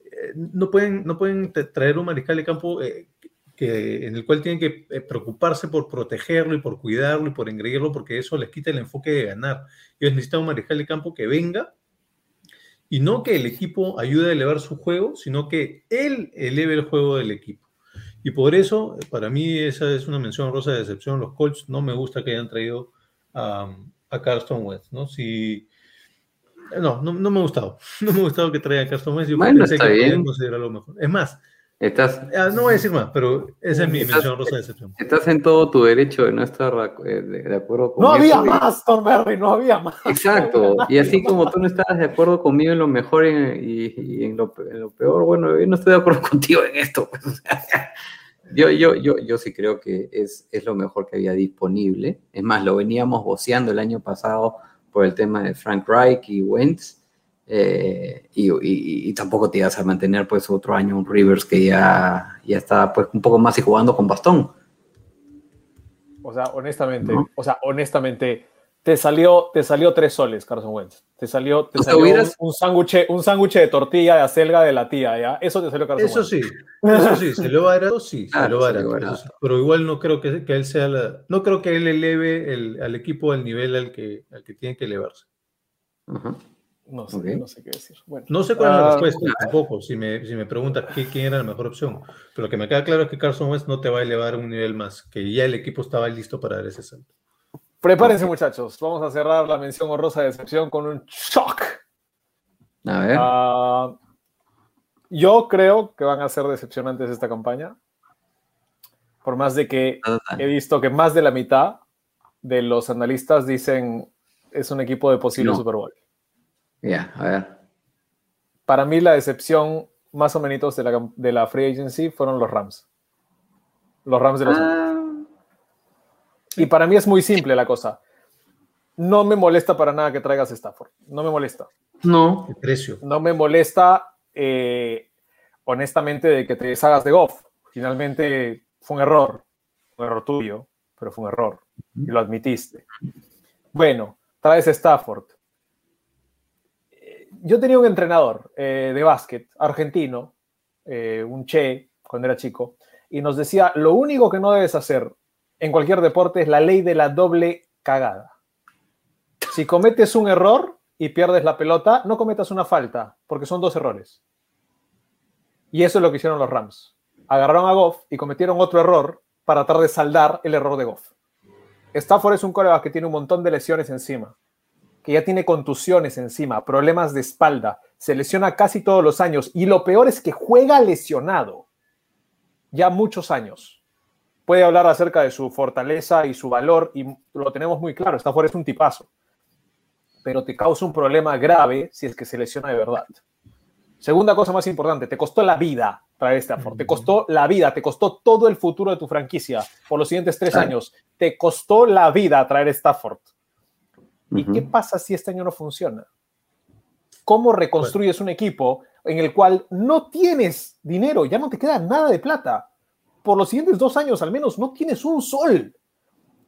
eh, no pueden, no pueden traer un mariscal de campo eh, que, en el cual tienen que eh, preocuparse por protegerlo y por cuidarlo y por engreírlo, porque eso les quita el enfoque de ganar. Ellos necesitan un mariscal de campo que venga y no que el equipo ayude a elevar su juego, sino que él eleve el juego del equipo. Y por eso, para mí, esa es una mención rosa de decepción. Los Colts no me gusta que hayan traído a, a Carson West, ¿no? Si, no, no, me ha gustado. No me ha gustado que traigan a Carson West. Yo pensé que bien. lo mejor. Es más, Estás, ah, no voy a decir más, pero esa es mi mención rosa de decepción. Estás en todo tu derecho de no estar de, acuerdo con No había más, Tom no había más. Exacto, y así como tú no estabas de acuerdo conmigo en lo mejor y, en, lo, peor, bueno, yo no estoy de acuerdo contigo en esto. Pues, yo, yo, yo, yo sí creo que es, es lo mejor que había disponible. Es más, lo veníamos voceando el año pasado por el tema de Frank Reich y Wentz eh, y, tampoco te ibas a mantener pues otro año un Rivers que ya, ya está pues un poco más y jugando con bastón. O sea, honestamente, o sea, honestamente, te salió, te salió tres soles, Carson Wentz. Te salió, te salió un, sándwich, un sándwich de tortilla de acelga de la tía, ¿ya? Eso te salió Carson Eso sí, eso sí, se lo barato, sí, se lo barato. Pero igual no creo que, que, él sea la, no creo que él eleve el, al equipo al nivel al que, al que tiene que elevarse. Ajá. No sé, no sé qué decir. no sé cuál es la ah, respuesta tampoco, si me, si me preguntas quién era la mejor opción. Pero lo que me queda claro es que Carson West no te va a elevar a un nivel más, que ya el equipo estaba listo para dar ese salto. Prepárense, muchachos. Vamos a cerrar la mención honrosa de decepción con un shock. A ver. Ah, yo creo que van a ser decepcionantes esta campaña. Por más de que he visto que más de la mitad de los analistas dicen es un equipo de posible Super Bowl. Ya, a ver. Para mí la decepción más o menos de la, de la free agency fueron los Rams. Los Rams de los ah. Y para mí es muy simple la cosa. No me molesta para nada que traigas Stafford. No me molesta. No. El precio. No me molesta, eh, honestamente, de que te deshagas de Goff. Finalmente fue un error. Un error tuyo, pero fue un error. Y lo admitiste. Bueno, traes Stafford yo tenía un entrenador eh, de básquet argentino, eh, un Che, cuando era chico, y nos decía, lo único que no debes hacer en cualquier deporte es la ley de la doble cagada. Si cometes un error y pierdes la pelota, no cometas una falta, porque son dos errores. Y eso es lo que hicieron los Rams. Agarraron a Goff y cometieron otro error para tratar de saldar el error de Goff. Stafford es un coreback que tiene un montón de lesiones encima, que ya tiene contusiones encima, problemas de espalda, se lesiona casi todos los años y lo peor es que juega lesionado ya muchos años. Puede hablar acerca de su fortaleza y su valor y lo tenemos muy claro, Stafford es un tipazo, pero te causa un problema grave si es que se lesiona de verdad. Segunda cosa más importante, te costó la vida traer Stafford, te costó la vida, te costó todo el futuro de tu franquicia por los siguientes tres años, te costó la vida traer Stafford. ¿Y qué pasa si este año no funciona? ¿Cómo reconstruyes un equipo en el cual no tienes dinero, ya no te queda nada de plata? Por los siguientes dos años al menos no tienes un sol.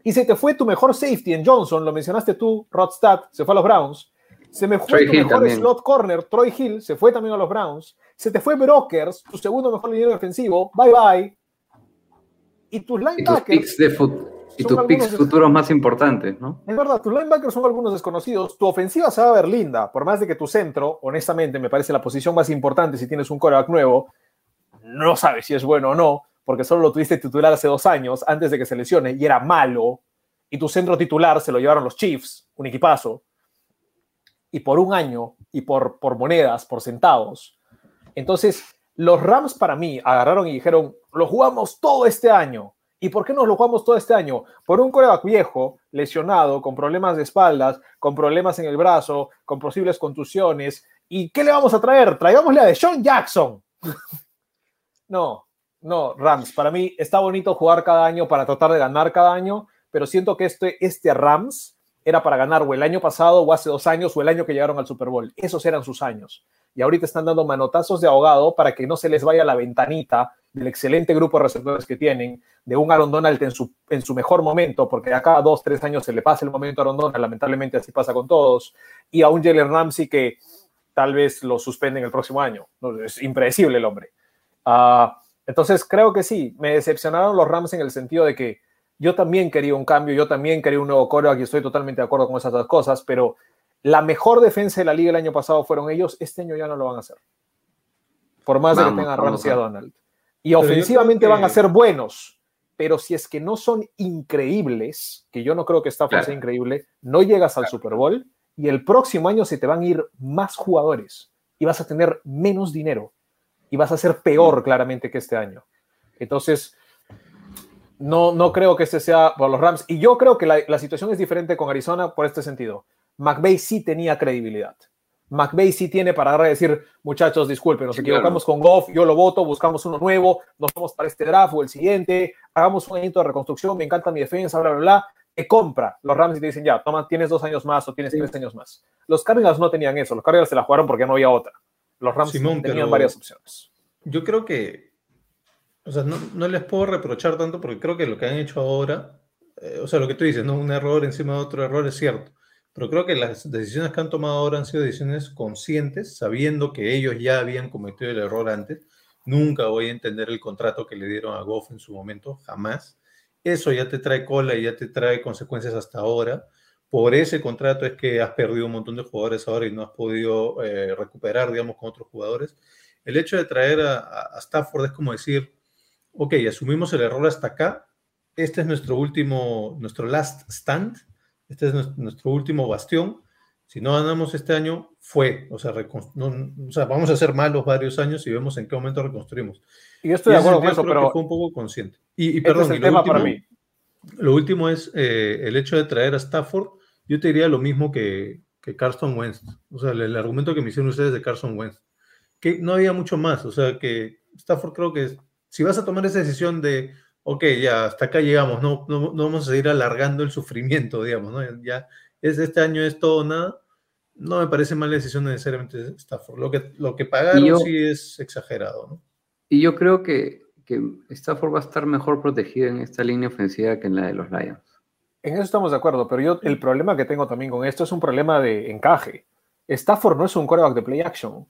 Y se te fue tu mejor safety en Johnson, lo mencionaste tú, Rodstad, se fue a los Browns se me fue Troy tu Hill mejor también. slot corner, Troy Hill, se fue también a los Browns. Se te fue Brokers, tu segundo mejor línea defensivo, bye bye. Y tus Y tus linebackers, picks, de fut- y tus picks futuros más importantes, ¿no? es verdad, tus linebackers son algunos desconocidos. Tu ofensiva se va a ver linda, por más de que tu centro, honestamente, me parece la posición más importante si tienes un coreback nuevo. No sabes si es bueno o no, porque solo lo tuviste titular hace dos años, antes de que se lesione, y era malo. Y tu centro titular se lo llevaron los Chiefs, un equipazo. Y por un año, y por, por monedas, por centavos. Entonces, los Rams para mí agarraron y dijeron, lo jugamos todo este año. ¿Y por qué nos lo jugamos todo este año? Por un coreback viejo, lesionado, con problemas de espaldas, con problemas en el brazo, con posibles contusiones. ¿Y qué le vamos a traer? Traigámosle a Deshaun Jackson. no, no, Rams. Para mí está bonito jugar cada año para tratar de ganar cada año, pero siento que este, este Rams era para ganar o el año pasado o hace dos años o el año que llegaron al Super Bowl. Esos eran sus años. Y ahorita están dando manotazos de ahogado para que no se les vaya la ventanita del excelente grupo de receptores que tienen, de un Aaron Donald en su, en su mejor momento, porque a dos, tres años se le pasa el momento a Aaron Donald, lamentablemente así pasa con todos, y a un Jalen Ramsey que tal vez lo suspenden el próximo año. Es impredecible el hombre. Ah, entonces creo que sí, me decepcionaron los Rams en el sentido de que yo también quería un cambio, yo también quería un nuevo coreback y estoy totalmente de acuerdo con esas dos cosas, pero la mejor defensa de la liga el año pasado fueron ellos, este año ya no lo van a hacer. Por más de que tengan Ramsey a. Donald. Y ofensivamente que- van a ser buenos, pero si es que no son increíbles, que yo no creo que Stafford Claro. sea increíble, no llegas al Super Bowl y el próximo año se te van a ir más jugadores y vas a tener menos dinero y vas a ser peor claramente que este año. Entonces, no, no creo que este sea por los Rams. Y yo creo que la, la situación es diferente con Arizona por este sentido. McVay sí tenía credibilidad. McVay sí tiene para decir, muchachos, disculpen, nos Sí, equivocamos con Goff, yo lo voto, buscamos uno nuevo, nos vamos para este draft o el siguiente, hagamos un añito de reconstrucción, me encanta mi defensa, bla, bla, bla. Te compra los Rams y te dicen, ya, toma, tienes dos años más o tienes tres años más. Los Cardinals no tenían eso, los Cardinals se la jugaron porque no había otra. Los Rams Simón, tenían pero- varias opciones. Yo creo que, o sea, no, no les puedo reprochar tanto porque creo que lo que han hecho ahora, eh, o sea, lo que tú dices, ¿no? Un error encima de otro error es cierto, pero creo que las decisiones que han tomado ahora han sido decisiones conscientes, sabiendo que ellos ya habían cometido el error antes. Nunca voy a entender el contrato que le dieron a Goff en su momento, jamás. Eso ya te trae cola y ya te trae consecuencias hasta ahora. Por ese contrato es que has perdido un montón de jugadores ahora y no has podido eh, recuperar, digamos, con otros jugadores el hecho de traer a, a- Stafford es como decir, ok, asumimos el error hasta acá, este es nuestro último, nuestro last stand, este es nuestro, último bastión, si no ganamos este año, fue, o sea, no- o sea, vamos a ser malos varios años y vemos en qué momento reconstruimos. Y yo estoy Y de acuerdo con eso, pero fue un poco consciente. Y, y este perdón, es el y lo tema último, para mí. lo último es eh, el hecho de traer a Stafford. Yo te diría lo mismo que, que Carson Wentz. O sea, el, el argumento que me hicieron ustedes de Carson Wentz. Que no había mucho más. O sea, que Stafford creo que si vas a tomar esa decisión de, ok, ya hasta acá llegamos, no, no, no vamos a seguir alargando el sufrimiento, digamos, ¿no? Ya es este año es todo o nada. No me parece mala decisión necesariamente Stafford. Lo que, lo que pagaron yo- sí es exagerado, ¿no? Y yo creo que, que Stafford va a estar mejor protegido en esta línea ofensiva que en la de los Lions. En eso estamos de acuerdo, pero yo el problema que tengo también con esto es un problema de encaje. Stafford no es un coreback de play action.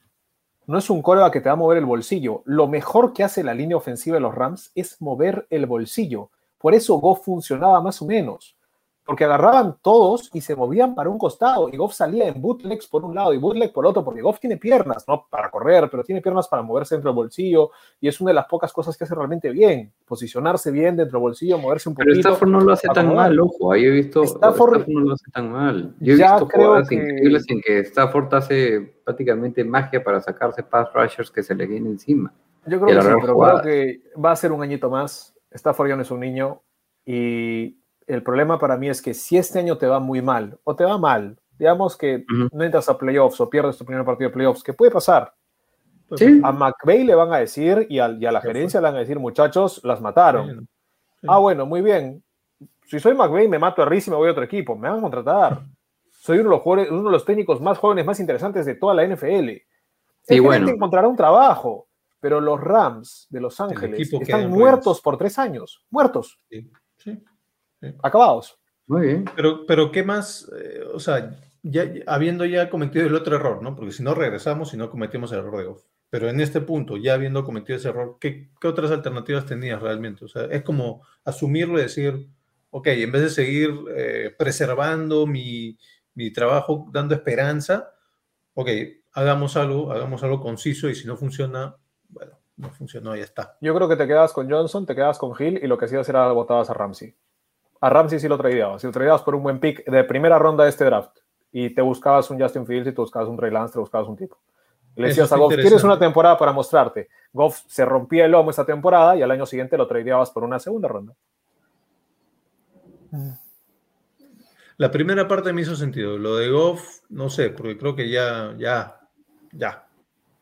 No es un coreback que te va a mover el bolsillo. Lo mejor que hace la línea ofensiva de los Rams es mover el bolsillo. Por eso Goff funcionaba más o menos. Porque agarraban todos y se movían para un costado y Goff salía en bootlegs por un lado y bootleg por otro, porque Goff tiene piernas, no para correr, pero tiene piernas para moverse dentro del bolsillo y es una de las pocas cosas que hace realmente bien, posicionarse bien dentro del bolsillo, moverse un poquito. Pero Stafford no lo hace tan mal, ojo, ahí he visto, Stafford, no lo hace tan mal. Yo he ya visto jugadas que- increíbles en que Stafford hace prácticamente magia para sacarse pass rushers que se le vienen encima. Yo creo que sí, pero jugadas. creo que va a ser un añito más. Stafford ya no es un niño y el problema para mí es que si este año te va muy mal o te va mal, digamos que no entras a playoffs o pierdes tu primer partido de playoffs, que puede pasar. Pues, Sí. A McVay le van a decir y a, y a la gerencia le van a decir, muchachos, las mataron. sí. Ah, bueno, muy bien. Si soy McVay, me mato a Riz y me voy a otro equipo. Me van a contratar. Soy uno de los, jugadores- uno de los técnicos más jóvenes, más interesantes de toda la NFL. Sí, El gerente bueno. encontrará un trabajo, pero los Rams de Los Ángeles están muertos por tres años. Muertos. Sí. Acabados. Muy bien. Pero, pero ¿qué más? Eh, o sea, ya, habiendo ya cometido el otro error, ¿no? Porque si no regresamos y no cometimos el error de Goff. Pero en este punto, ya habiendo cometido ese error, ¿qué, qué otras alternativas tenías realmente? O sea, es como asumirlo y decir, ok, en vez de seguir eh, preservando mi, mi trabajo, dando esperanza, ok, hagamos algo, hagamos algo conciso y si no funciona, bueno, no funcionó, ya está. Yo creo que te quedas con Johnson, te quedas con Hill y lo que hacías era botabas a Ramsey. A Ramsey sí lo tradeabas. Si lo tradeabas por un buen pick de primera ronda de este draft y te buscabas un Justin Fields y te buscabas un Trey Lance, te buscabas un tipo. Y le decías a Goff, ¿quieres una temporada para mostrarte? Goff se rompía el lomo esta temporada y al año siguiente lo tradeabas por una segunda ronda. La primera parte me hizo sentido. Lo de Goff, no sé, porque creo que ya, ya, ya.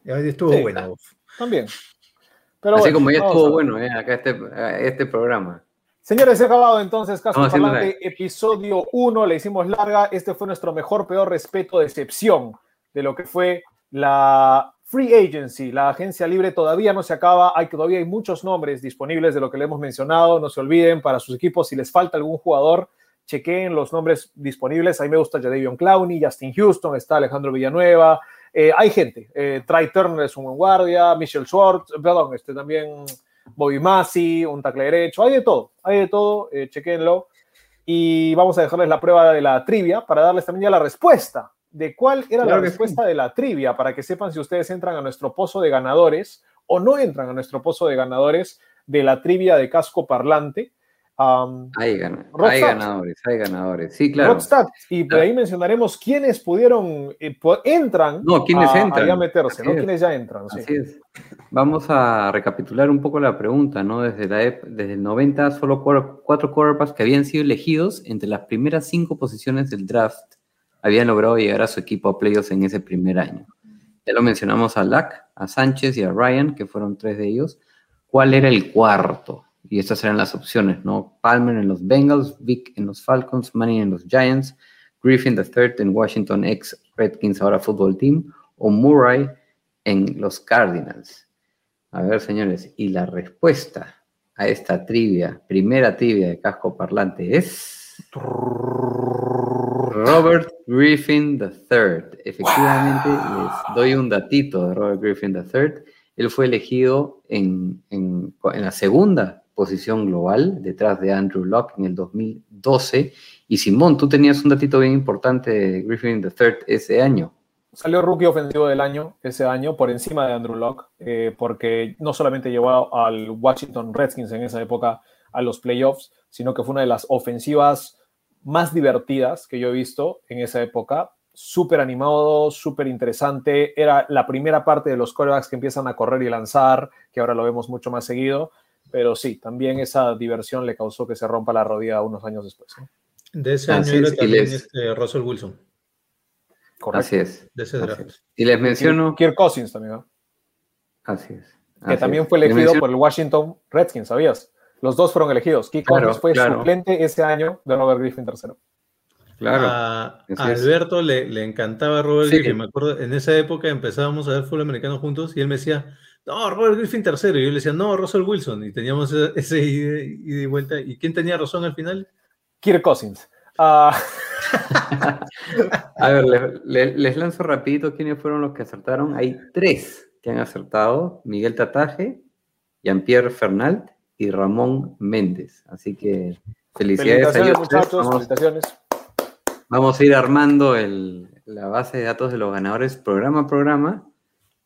Ya estuvo Sí. bueno Goff. También. Pero Así bueno, como ya estuvo bueno, eh, acá este, este programa. Señores, se ha acabado entonces Caso haciendo Parlante, episodio 1, le hicimos larga. Este fue nuestro mejor, peor respeto, decepción de lo que fue la Free Agency, la agencia libre. Todavía no se acaba, hay todavía hay muchos nombres disponibles de lo que le hemos mencionado, no se olviden para sus equipos si les falta algún jugador, chequeen los nombres disponibles, a mí me gusta Jadavion Clowney, Justin Houston, está Alejandro Villanueva, eh, hay gente, eh, Trey Turner es un buen guardia, Michelle Schwartz, perdón, este también Bobby Massey, un tackle derecho, hay de todo, hay de todo, eh, chequenlo. Y vamos a dejarles la prueba de la trivia para darles también ya la respuesta de cuál era Claro la respuesta de la trivia para que sepan si ustedes entran a nuestro pozo de ganadores o no entran a nuestro pozo de ganadores de la trivia de casco parlante. Um, Hay, ganadores, hay ganadores. Sí, claro. Y por ahí mencionaremos quiénes pudieron, eh, entran No, quiénes a, entran. a meterse, Así ¿no? es. Quienes ya entran, sí. Así es. Vamos a recapitular un poco la pregunta, ¿no? Desde, la, desde el 90, solo cuatro, cuatro quarterbacks que habían sido elegidos entre las primeras cinco posiciones del draft habían logrado llegar a su equipo a playoffs en ese primer año. Ya lo mencionamos a Lack, a Sánchez y a Ryan, que fueron tres de ellos. ¿Cuál era el cuarto? Y estas eran las opciones, ¿no? Palmer en los Bengals, Vic en los Falcons, Manning en los Giants, Griffin III en Washington ex Redskins, ahora Football Team, o Murray en los Cardinals. A ver, señores, y la respuesta a esta trivia, primera trivia de casco parlante es Robert Griffin III. Efectivamente, les doy un datito de Robert Griffin III. Él fue elegido en, en- en la segunda posición global, detrás de Andrew Locke en el 2012. Y Simón, tú tenías un datito bien importante de Griffin III ese año. Salió rookie ofensivo del año ese año por encima de Andrew Locke, eh, porque no solamente llevó al Washington Redskins en esa época a los playoffs, sino que fue una de las ofensivas más divertidas que yo he visto en esa época. Súper animado, súper interesante. Era la primera parte de los quarterbacks que empiezan a correr y lanzar, que ahora lo vemos mucho más seguido. Pero sí, también esa diversión le causó que se rompa la rodilla unos años después. ¿no? De ese Así año era es, y también les- este Russell Wilson, Así es. de ese draft. es. Y les menciono. Kirk Cousins también, ¿no? Así es. que también es. fue elegido menciono- por el Washington Redskins, ¿sabías? Los dos fueron elegidos. Kirk Claro, Cousins fue claro. suplente ese año de Robert Griffin III. Claro. A. Alberto le, le encantaba Robert Sí. Griffin. Me acuerdo, en esa época empezábamos a ver fútbol americano juntos y él me decía, no, Robert Griffin tercero. Y yo le decía, no, Russell Wilson. Y teníamos ese, ese ida, ida y vuelta. ¿Y quién tenía razón al final? Kirk Cousins. Ah, A ver, les, les- les lanzo rapidito quiénes fueron los que acertaron. Hay tres que han acertado. Miguel Tataje, Jean-Pierre Fernald y Ramón Méndez. Así que Felicidades, a ellos. muchachos. Felicitaciones. Vamos a ir armando el- la base de datos de los ganadores programa a programa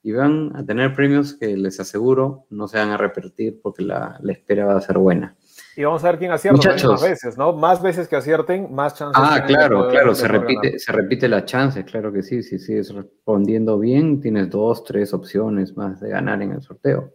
y van a tener premios que les aseguro no se van a repetir porque la, la espera va a ser buena. Y vamos a ver quién acierta Muchachos. más veces, ¿no? Más veces que acierten, más chances. Ah, claro, poder- claro, se repite, ganar. se repite la chance, claro que sí, si sigues respondiendo bien, tienes dos, tres opciones más de ganar en el sorteo.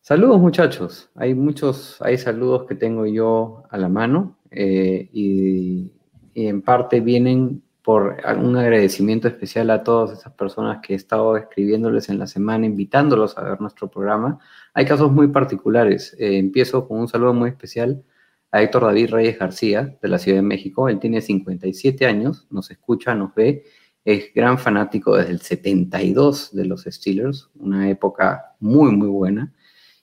Saludos muchachos, hay muchos, hay saludos que tengo yo a la mano eh, y en parte vienen por un agradecimiento especial a todas esas personas que he estado escribiéndoles en la semana, invitándolos a ver nuestro programa. Hay casos muy particulares. Eh, empiezo con un saludo muy especial a Héctor David Reyes García, de la Ciudad de México. Él tiene 57 años, nos escucha, nos ve, es gran fanático desde el 72 de los Steelers, una época muy, muy buena,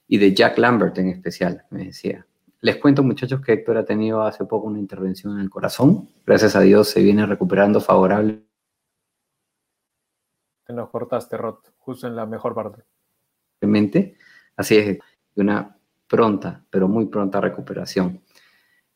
y de Jack Lambert en especial, me decía. Les cuento, muchachos, que Héctor ha tenido hace poco una intervención en el corazón. Gracias a Dios se viene recuperando favorable Te nos cortaste, Rod, justo en la mejor parte. Así es, una pronta, pero muy pronta recuperación.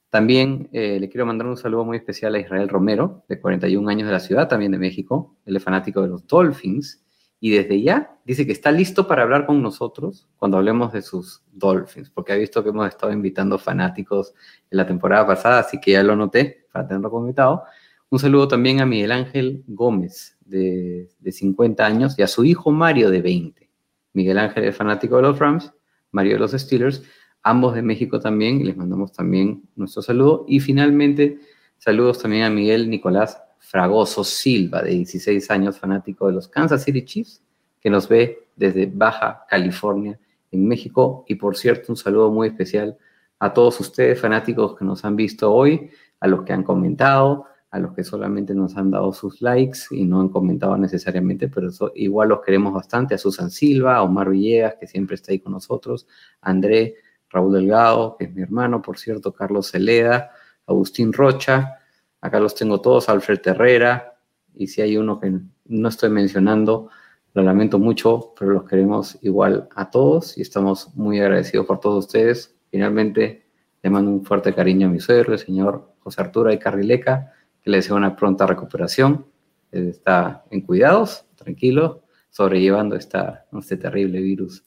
También eh, le quiero mandar un saludo muy especial a Israel Romero, de 41 años de la ciudad, también de México. Él es fanático de los Dolphins y desde ya dice que está listo para hablar con nosotros cuando hablemos de sus Dolphins, porque ha visto que hemos estado invitando fanáticos en la temporada pasada, así que ya lo noté para tenerlo como invitado. Un saludo también a Miguel Ángel Gómez, de, de 50 años, y a su hijo Mario, de 20. Miguel Ángel es fanático de los Rams, Mario de los Steelers, ambos de México también, les mandamos también nuestro saludo. Y finalmente, saludos también a Miguel Nicolás Fragoso Silva, de 16 años, fanático de los Kansas City Chiefs, que nos ve desde Baja California, en México. Y por cierto, un saludo muy especial a todos ustedes, fanáticos que nos han visto hoy, a los que han comentado, a los que solamente nos han dado sus likes y no han comentado necesariamente, pero eso, igual los queremos bastante, a Susan Silva, a Omar Villegas, que siempre está ahí con nosotros, a André, Raúl Delgado, que es mi hermano, por cierto, Carlos Celeda, Agustín Rocha, acá los tengo todos, Alfred Herrera, y si hay uno que no estoy mencionando, lo lamento mucho, pero los queremos igual a todos y estamos muy agradecidos por todos ustedes. Finalmente, le mando un fuerte cariño a mi suegro, el señor José Arturo y Carrileca, que le deseo una pronta recuperación. Él está en cuidados, tranquilo, sobrellevando esta, este terrible virus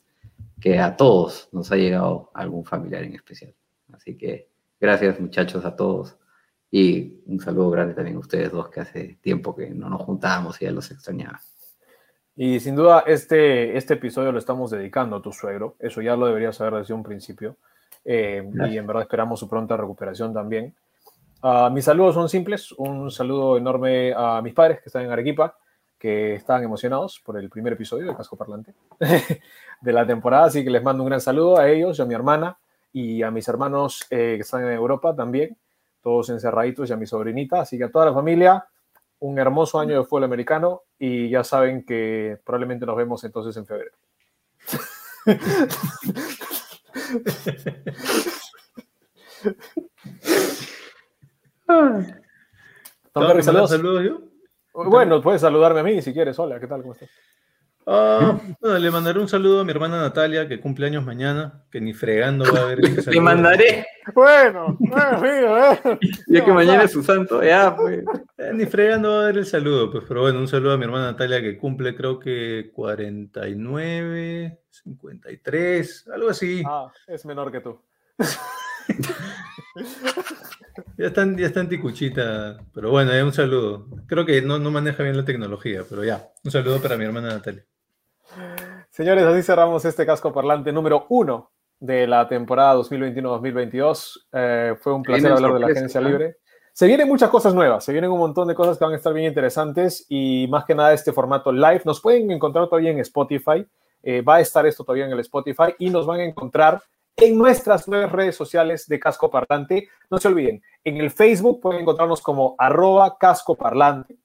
que a todos nos ha llegado algún familiar en especial. Así que gracias muchachos a todos y un saludo grande también a ustedes dos que hace tiempo que no nos juntábamos y ya los extrañaba. Y sin duda, este, este episodio lo estamos dedicando a tu suegro. Eso ya lo deberías saber desde un principio. Eh, y en verdad esperamos su pronta recuperación también. Uh, mis saludos son simples. Un saludo enorme a mis padres que están en Arequipa, que estaban emocionados por el primer episodio de Casco Parlante de la temporada. Así que les mando un gran saludo a ellos, a mi hermana y a mis hermanos eh, que están en Europa también, todos encerraditos, y a mi sobrinita. Así que a toda la familia, un hermoso año de fútbol americano y ya saben que probablemente nos vemos entonces en febrero. ¿Te saludos? saludos yo? Bueno, puedes saludarme a mí si quieres. Hola, ¿qué tal? ¿Cómo estás? Bueno, le mandaré un saludo a mi hermana Natalia, que cumple años mañana, que ni fregando va a ver este Le mandaré. Bueno, bueno, amigo, eh. Ya que mañana es su santo, ya, pues. Eh, ni fregando va a ver el saludo, pues, pero bueno, un saludo a mi hermana Natalia, que cumple creo que 49, 53, algo así. Ah, es menor que tú. ya están, ya está en ticuchita, pero bueno, ya un saludo. Creo que no, no maneja bien la tecnología, pero ya, un saludo para mi hermana Natalia. Señores, así cerramos este casco parlante número uno de la temporada 2021-2022. Eh, fue un placer hablar de la agencia ¿no? libre. Se vienen muchas cosas nuevas, se vienen un montón de cosas que van a estar bien interesantes y más que nada este formato live. Nos pueden encontrar todavía en Spotify, eh, va a estar esto todavía en el Spotify y nos van a encontrar en nuestras nuevas redes sociales de Casco Parlante. No se olviden, en el Facebook pueden encontrarnos como arroba casco parlante.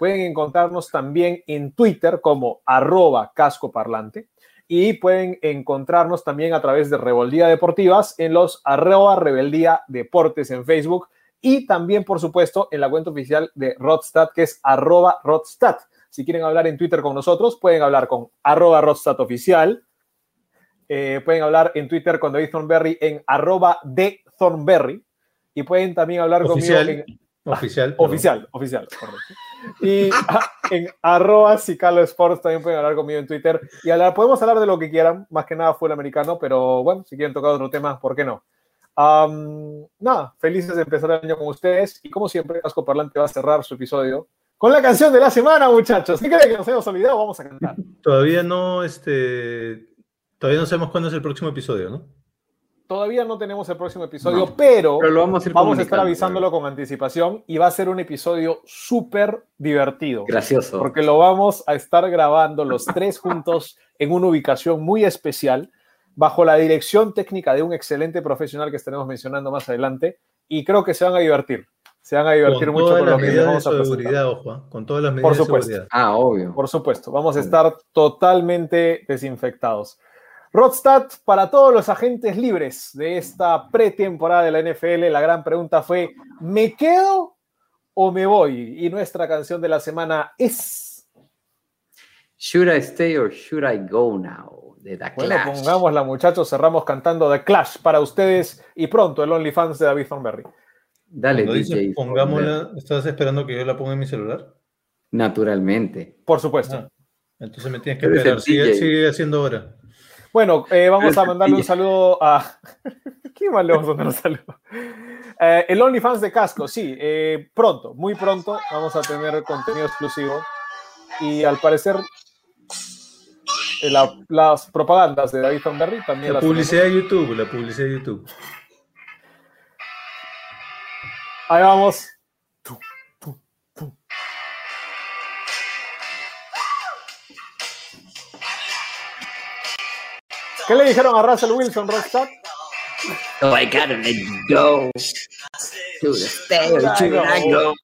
Pueden encontrarnos también en Twitter como arroba casco parlante. Y pueden encontrarnos también a través de Rebeldía Deportivas en los arroba rebeldía deportes en Facebook. Y también, por supuesto, en la cuenta oficial de Rodstat, que es arroba Rodstat. Si quieren hablar en Twitter con nosotros, pueden hablar con arroba Rodstat oficial eh, pueden hablar en Twitter con David Thornberry en arroba de Thornberry. y pueden también hablar Oficial. conmigo en Oficial. perdón. Oficial, oficial, correcto. Y a- en arroba Cicalo Sports también pueden hablar conmigo en Twitter. Y hablar, podemos hablar de lo que quieran, más que nada fue el americano, pero bueno, si quieren tocar otro tema, ¿por qué no? Am, nada, felices de empezar el año con ustedes. Y como siempre, Casco Parlante va a cerrar su episodio con la canción de la semana, muchachos. ¿Qué creen que nos hemos olvidado? Vamos a cantar. Todavía no, este. Todavía no sabemos cuándo es el próximo episodio, ¿no? Todavía no tenemos el próximo episodio, No, pero, Pero lo vamos a vamos a estar avisándolo con anticipación y va a ser un episodio súper divertido. Gracioso. porque lo vamos a estar grabando los tres juntos en una ubicación muy especial, bajo la dirección técnica de un excelente profesional que estaremos mencionando más adelante, y creo que se van a divertir. Se van a divertir Con mucho todas con lo las que les medidas de vamos a presentar. seguridad, ojo, ¿ah? con todas las medidas Por de supuesto. seguridad. Ah, obvio. Por supuesto, vamos a estar totalmente desinfectados. Rodstad, para todos los agentes libres de esta pretemporada de la NFL, la gran pregunta fue, ¿me quedo o me voy? Y nuestra canción de la semana es... Should I stay or should I go now? De The Bueno, Clash. pongámosla, muchachos. Cerramos cantando The Clash para ustedes y pronto el OnlyFans de David Thornberry. Dale, Cuando dices DJ. pongámosla, ¿estás esperando que yo la ponga en mi celular? Naturalmente. Por supuesto. Ah, entonces me tienes que Eres esperar. sigue haciendo hora. Bueno, eh, vamos a mandarle un saludo a. ¿Quién más le vamos a mandar un saludo? Eh, el OnlyFans de Casco, sí, eh, pronto, muy pronto vamos a tener contenido exclusivo. Y al parecer, eh, la- las propagandas de David Thornberry también La las publicidad de YouTube, la publicidad de YouTube. Ahí vamos. ¿Qué le dijeron a Russell Wilson, Rockstar? So I gotta let you go. Should I stay or should I go?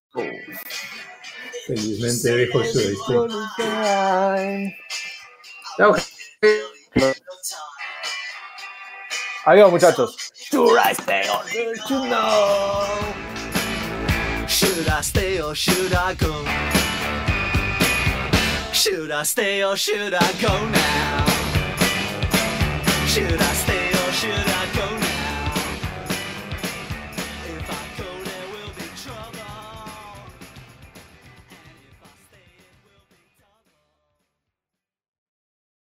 Felizmente dejo eso de ahí. No, Adiós, muchachos. Should I stay or should I go? Should I stay or should I go now? Should I stay or should I?